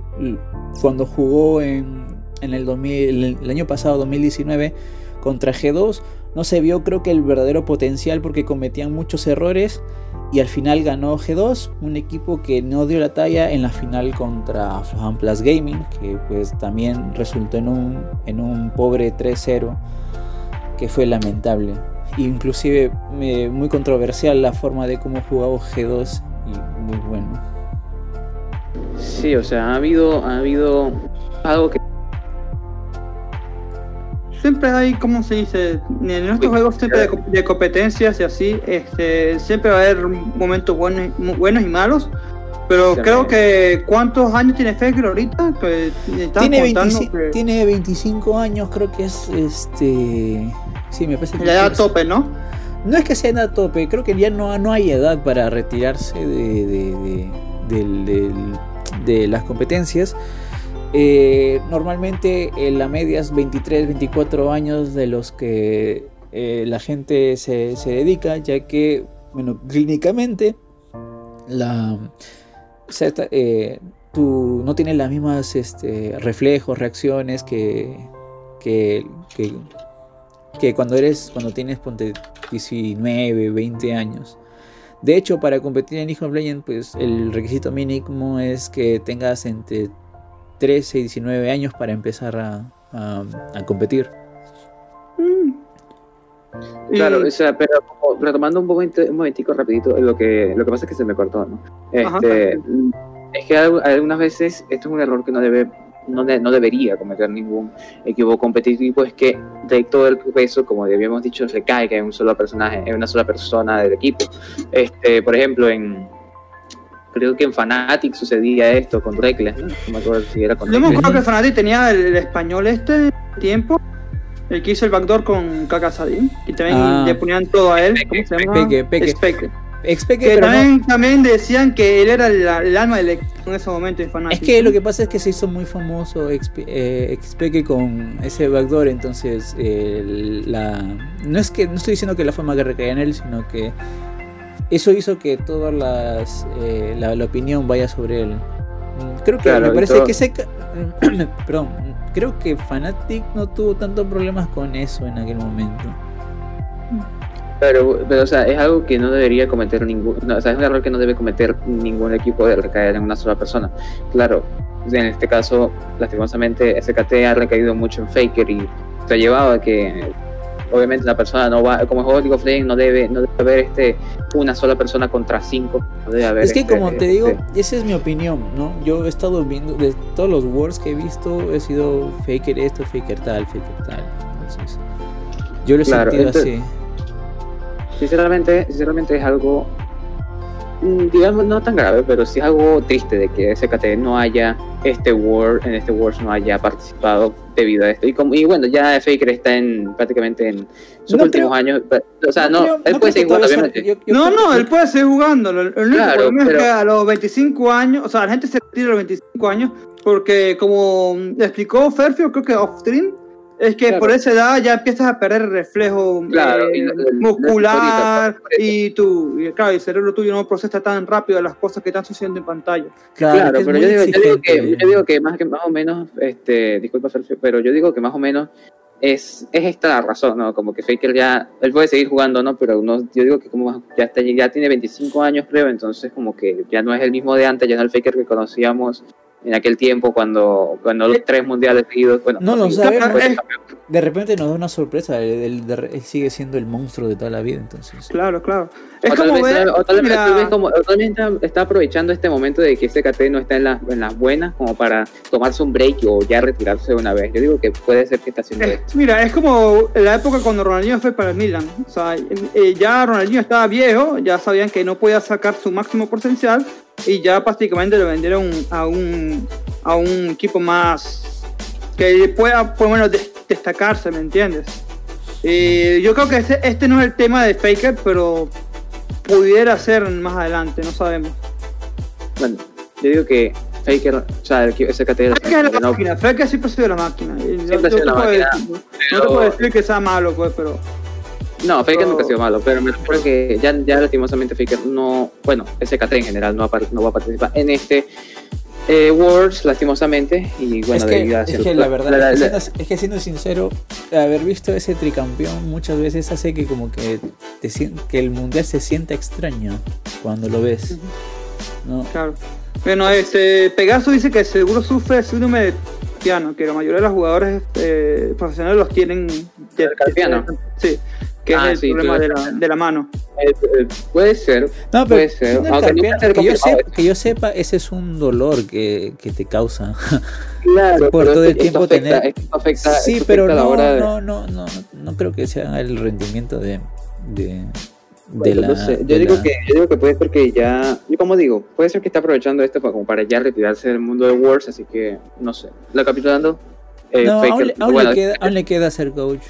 cuando jugó en, en el, 2000, el, el año pasado, 2019, contra G2, no se vio creo que el verdadero potencial porque cometían muchos errores y al final ganó G2, un equipo que no dio la talla en la final contra Plus Gaming, que pues también resultó en un, en un pobre 3-0 que fue lamentable. Inclusive muy controversial la forma de cómo jugaba G2 y muy bueno. Sí, o sea, ha habido, ha habido algo que Siempre hay, ¿cómo se dice? En estos juegos siempre de, de competencias y así, este, siempre va a haber momentos buenos, buenos y malos. Pero Se creo que ¿cuántos años tiene Faker ahorita? Estaba Tiene, contando 25, que tiene 25 años, creo que es este. Sí, me parece que ya sí a es- tope, ¿no? No es que sea a tope, creo que ya no, no hay edad para retirarse de, de, de- de las competencias. Eh, normalmente eh, la media es 23, 24 años de los que eh, la gente se, se dedica, ya que, bueno, clínicamente, la, eh, tú no tienes las mismas este, reflejos, reacciones que, que, que, que cuando eres, cuando tienes, ponte 19, 20 años. De hecho, para competir en League of Legends, pues el requisito mínimo es que tengas entre 13 y 19 años para empezar a, a- a competir. Mm. Claro, o sea, pero como retomando un, momento, un momentico rapidito, lo que, lo que pasa es que se me cortó, ¿no? Este, es que al- algunas veces esto es un error que no debe no, de- no debería cometer ningún equipo competitivo, es que de todo el peso, como ya habíamos dicho, recaiga en un solo personaje, en una sola persona del equipo. Este, por ejemplo, en creo que en Fnatic sucedía esto con Reckless, ¿no? No me acuerdo si era con Yo me acuerdo que Fnatic tenía el, el español este tiempo, el que hizo el backdoor con Kakasadin, y también Ah. le ponían todo a él. ¿Cómo se llama? Peque, Peque. Speke. Expeque, Que pero no- también, decían que él era el, el alma del en ese momento de Fnatic. Es que lo que pasa es que se hizo muy famoso Expe- eh, Expeque con ese backdoor, entonces eh, la no es que no estoy diciendo que la fama que recaía en él, sino que eso hizo que toda las eh, la, la opinión vaya sobre él. Mm, Creo que Claro, me parece todo- que ese perdón, creo que Fnatic no tuvo tantos problemas con eso en aquel momento. Pero, pero, o sea, es algo que no debería cometer ningún. no, o sea, es un error que no debe cometer ningún equipo de recaer en una sola persona. Claro, en este caso, lastimosamente, SKT ha recaído mucho en Faker y te ha llevado a que, obviamente, la persona no va. Como juego League of Legends, no debe, no debe haber este, una sola persona contra cinco. No debe haber. Es que este, como te digo, este- esa es mi opinión, ¿no? Yo he estado viendo, de todos los wars que he visto, he sido faker esto, faker tal, faker tal. Entonces, yo lo he Claro, sentido entonces- así. Sinceramente, sinceramente es algo, digamos, no tan grave, pero sí es algo triste de que SKT no haya este World, en este World no haya participado debido a esto. Y, como, y bueno, ya Faker está en prácticamente en sus No últimos creo- años. pero- o sea, no, creo- él creo puede seguir jugando, yo- yo No, creo no, que- él puede seguir jugando. Lo, lo único Claro, problema pero- es que a los 25 años, o sea, la gente se retira a los 25 años porque, como explicó Ferfio, creo que off stream, Es que Claro. por esa edad ya empiezas a perder el reflejo Claro, eh, y la- la- muscular y tu y, claro, el cerebro tuyo no procesa tan rápido las cosas que están sucediendo en pantalla. Claro, es pero yo digo, yo digo que, yo digo que más que más o menos, este, disculpa Sergio, pero yo digo que más o menos es, es esta la razón, ¿no? Como que Faker ya, él puede seguir jugando, ¿no? Pero no, yo digo que como ya está, ya tiene 25 años, creo, entonces como que ya no es el mismo de antes, ya no es el Faker que conocíamos en aquel tiempo cuando ganó los tres mundiales seguidos. Bueno, No lo sabemos. Eh, campeón. De repente nos da una sorpresa, él, sigue siendo el monstruo de toda la vida, entonces. Claro, claro. Es O tal como vez, ver, o tal vez- mira, tal vez como, o tal vez está, está aprovechando este momento de que SKT no está en las, en las buenas como para tomarse un break o ya retirarse de una vez. Yo digo que puede ser que está haciendo es- esto. mira, es como la época cuando Ronaldinho fue para el Milan. O sea, eh, ya Ronaldinho estaba viejo, ya sabían que no podía sacar su máximo potencial y ya prácticamente lo vendieron a un, a un equipo más que pueda por lo menos des- destacarse, ¿me entiendes? Eh, yo creo que este, este no es el tema de Faker, pero pudiera ser más adelante, no sabemos. Bueno, yo digo que Faker, o sea, el equipo SKT Faker es la no, máquina, Faker siempre ha sido la máquina. Y yo- Siempre yo la máquina, decir- No pero- te puedo decir que sea malo, pues, pero... no, Faker pero- nunca ha sido malo, pero me refiero que ya, ya lastimosamente Faker no, bueno, SKT en general no, va no va a participar en este eh, Worlds, lastimosamente, y bueno, es que, debido a es que la verdad, la- la- es, que siendo, es que siendo sincero, haber visto ese tricampeón muchas veces hace que como que, te, que el mundial se sienta extraño cuando lo ves. ¿no? Claro. Bueno, este, Pegaso dice que seguro sufre el síndrome de piano, que la mayoría de los jugadores eh, profesionales los tienen de, ¿El carpiano? Sí, que Ah, es el sí, problema de la, de la mano. Eh, eh, puede ser, No, Puede pero ser, siendo el aunque nunca carpiano, se ha que, yo sepa, que yo sepa, ese es un dolor que, que te causa. Claro, Por todo el tiempo esto afecta, tener- esto afecta, sí, esto pero afecta la no, hora de- no, no, no, no creo que sea el rendimiento de, de, de Bueno, la. no sé, de Yo digo la- que yo digo que puede ser que ya, yo como digo, puede ser que está aprovechando esto para, como para ya retirarse del mundo de Wars, así que no sé. Lo capitulando. Eh, No, aún, aún bueno, le queda, aún le queda ser coach.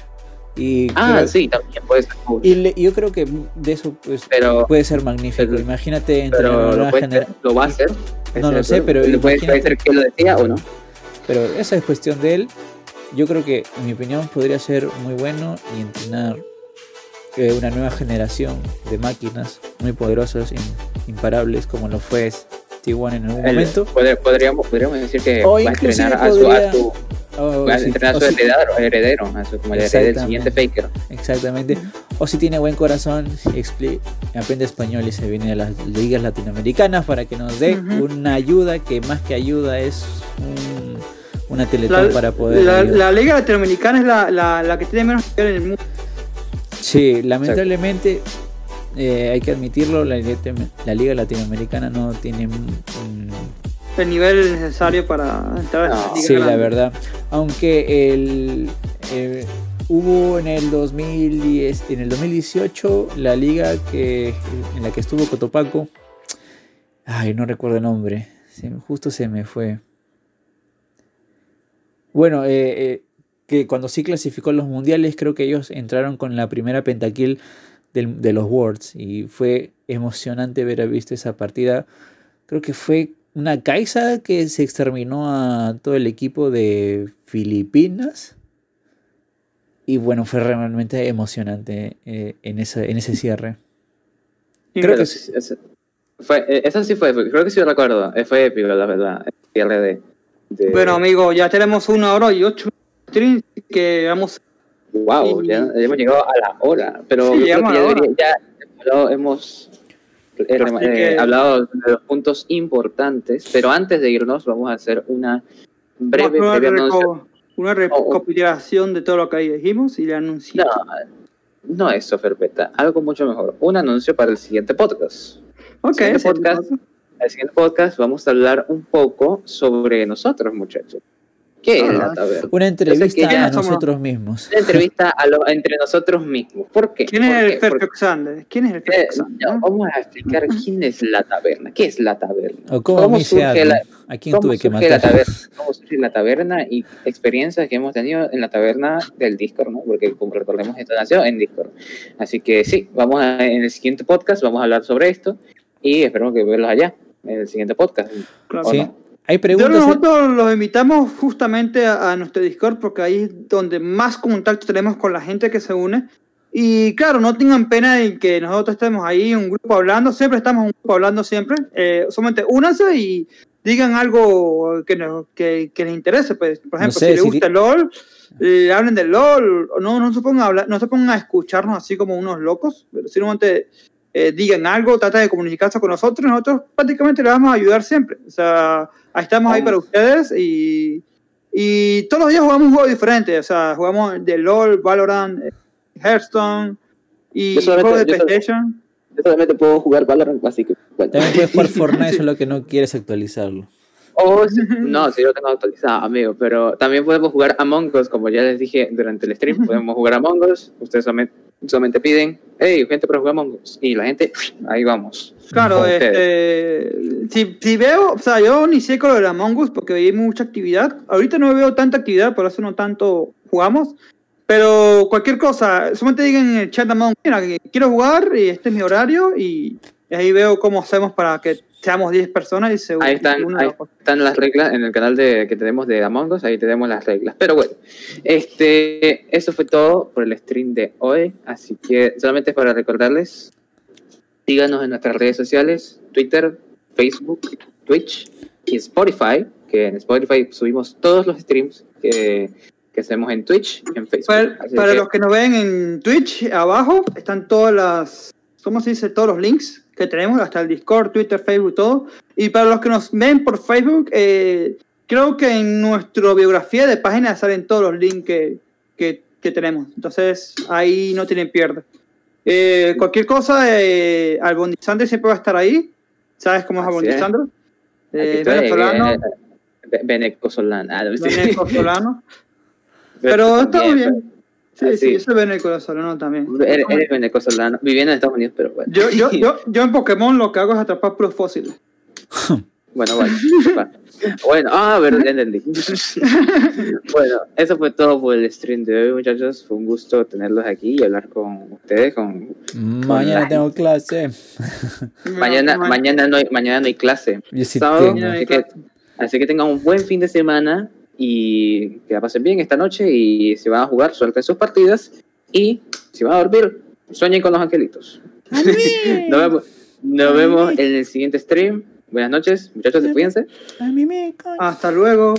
Y, ah, creo- sí, también puede ser. y le- yo creo que de eso pues, pero puede ser magnífico. pero- Imagínate entre pero una lo, ser, lo va a hacer. No lo sé, pero puede, puede ser que lo decía o no. Pero esa es cuestión de él. Yo creo que, en mi opinión, podría ser muy bueno y entrenar eh, una nueva generación de máquinas muy poderosas, in- imparables, como lo fue T1 en algún El- momento. podríamos, podríamos decir que O va a entrenar a su, podría- a su, O si- entrenar a su si- heredero, heredero, a su, como el heredero del siguiente Faker. Exactamente. O si tiene buen corazón, expli- aprende español y se viene a las ligas latinoamericanas para que nos dé una ayuda que más que ayuda es un- una teletón La, para poder. la, Liga Latinoamericana es la, la, la que tiene menos nivel en el mundo. Sí, lamentablemente eh, hay que admitirlo, la, liga- la liga latinoamericana no tiene El nivel necesario para entrar a No. esa liga Sí, la verdad. Aunque el, eh, hubo en el 2010, en el 2018 la liga que en la que estuvo Cotopaco. Ay, no recuerdo el nombre. se justo se me fue. Bueno, eh, eh, que cuando sí clasificó los mundiales, creo que ellos entraron con la primera pentakill del- de los Worlds y fue emocionante ver visto esa partida. Creo que fue una Kaisa que se exterminó a todo el equipo de Filipinas. Y bueno, fue realmente emocionante eh, en, esa, en ese cierre. Sí, creo que sí, ese- fue, eh, eso sí fue, creo que sí lo recuerdo. Fue épico, la verdad. El cierre de. de- Bueno, amigo, ya tenemos una hora y ocho streams que vamos. wow, y- ya, ya hemos llegado a la hora. Pero Sí, yo creo llegamos que a ya, debería- hemos que- hablado de los puntos importantes. Pero antes de irnos, vamos a hacer una breve, una, breve reco- una recopilación de todo lo que ahí dijimos y le anuncio. No, no eso, Ferpeta. Algo mucho mejor. Un anuncio para el siguiente podcast. ok, siguiente sí, podcast. En el siguiente podcast vamos a hablar un poco sobre nosotros, muchachos. ¿Qué es la taberna? Una entrevista que- a somos? nosotros mismos. Una entrevista a lo- entre nosotros mismos. ¿Por qué? ¿Quién es ¿Por el qué? Perfect Xander? ¿Quién es el eh, no, vamos a explicar quién es la taberna. ¿Qué es la taberna? O cómo, ¿Cómo surge algo. la- ¿A quién ¿Cómo tuve que surge la matar? taberna? ¿Cómo surge la taberna y experiencias que hemos tenido en la taberna del Discord, ¿no? Porque como recordemos, esto nació en Discord. Así que sí, vamos a, en el siguiente podcast vamos a hablar sobre esto y esperemos que verlos allá en el siguiente podcast. Claro. ¿o Sí. no? Hay Yo preguntas. nosotros los invitamos justamente a, a nuestro Discord porque ahí es donde más contacto tenemos con la gente que se une. Y claro, no tengan pena en que nosotros estemos ahí, un grupo hablando, siempre estamos un grupo hablando siempre. Eh, solamente únanse y digan algo que, nos, que, que les interese. Pues, por ejemplo, sé, si les si gusta el LOL, eh, hablen del LOL, no, no, se pongan a hablar, no se pongan a escucharnos así como unos locos, pero simplemente eh, digan algo, traten de comunicarse con nosotros, nosotros prácticamente les vamos a ayudar siempre. O sea, ahí estamos ahí para ustedes y, y todos los días jugamos un juego diferente. O sea, jugamos de LOL, Valorant, eh, Hearthstone y Yo juegos de yo PlayStation. Yo solamente puedo jugar Valorant, así que. Bueno. También puedes jugar Fortnite, solo que no quieres actualizarlo. Oh, sí. No, sí lo tengo actualizado, amigo. Pero también podemos jugar Among Us, como ya les dije durante el stream. Podemos jugar Among Us. Ustedes solamente, solamente piden, hey, gente para jugar Among Us. Y la gente, ahí vamos. Claro, este, si, si veo, o sea, yo inicié con lo de Among Us porque veía mucha actividad. Ahorita no veo tanta actividad, por eso no tanto jugamos. Pero cualquier cosa, solamente digan en el chat de Among Us, mira, quiero jugar y este es mi horario y ahí veo cómo hacemos para que seamos 10 personas y se Ahí están, una ahí están las reglas en el canal de, que tenemos de Among Us, ahí tenemos las reglas. Pero bueno, este, eso fue todo por el stream de hoy. Así que solamente para recordarles, síganos en nuestras redes sociales, Twitter, Facebook, Twitch y Spotify, que en Spotify subimos todos los streams que, que hacemos en Twitch en Facebook. Para, Así para que- los que nos ven en Twitch, abajo están todas las, ¿cómo se dice? Todos los links que tenemos, hasta el Discord, Twitter, Facebook, todo. Y para los que nos ven por Facebook, eh, creo que en nuestra biografía de página salen todos los links que, que, que tenemos. Entonces ahí no tienen pierde. Eh, cualquier cosa, eh, Albondizante siempre va a estar ahí. ¿Sabes cómo es? Aquí Eh, venezolano, eh, eh, Beneco Solana. Ah, sí. venezolano. Pero está muy bien. Sí, Ah, sí, sí. yo soy venezolano también. Eres, eres venezolano, viviendo en Estados Unidos, pero bueno. Yo, yo, yo, yo en Pokémon lo que hago es atrapar puros fósiles. Bueno, bueno. sepa. bueno, ah, ver, ya entendí. bueno, eso fue todo por el stream de hoy, muchachos. Fue un gusto tenerlos aquí y hablar con ustedes. Con... Mañana la- tengo clase. Mañana, mañana, no hay, mañana no hay clase. Yo sí Sábado, tengo. Así, que, así que tengan un buen fin de semana y que la pasen bien esta noche. Y si van a jugar, suelten sus partidas. Y si van a dormir, sueñen con los angelitos. nos vemos, nos vemos en el siguiente stream. Buenas noches, muchachos, cuídense. A mí me coño. Hasta luego.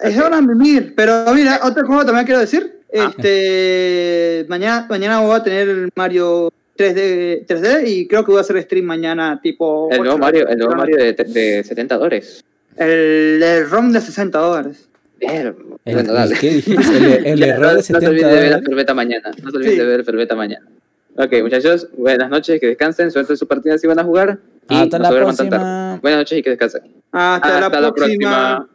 Es hora de mimir. Pero mira, otra cosa también quiero decir. Ah. Este, mañana, mañana voy a tener el Mario 3D, 3D y creo que voy a hacer stream mañana tipo... El nuevo Mario, el nuevo Mario de, de 70 dólares. El, el ROM de 60 dólares. El- bueno, dale. ¿Qué dijiste? El, el Ya, error no, de no se 70 olviden de ver la. Ferveta mañana. No se olviden Sí. de ver Ferveta mañana. Ok, muchachos, buenas noches, que descansen, suelten su partida si van a jugar. Y Hasta la próxima. Buenas noches y que descansen. Hasta, la próxima. próxima.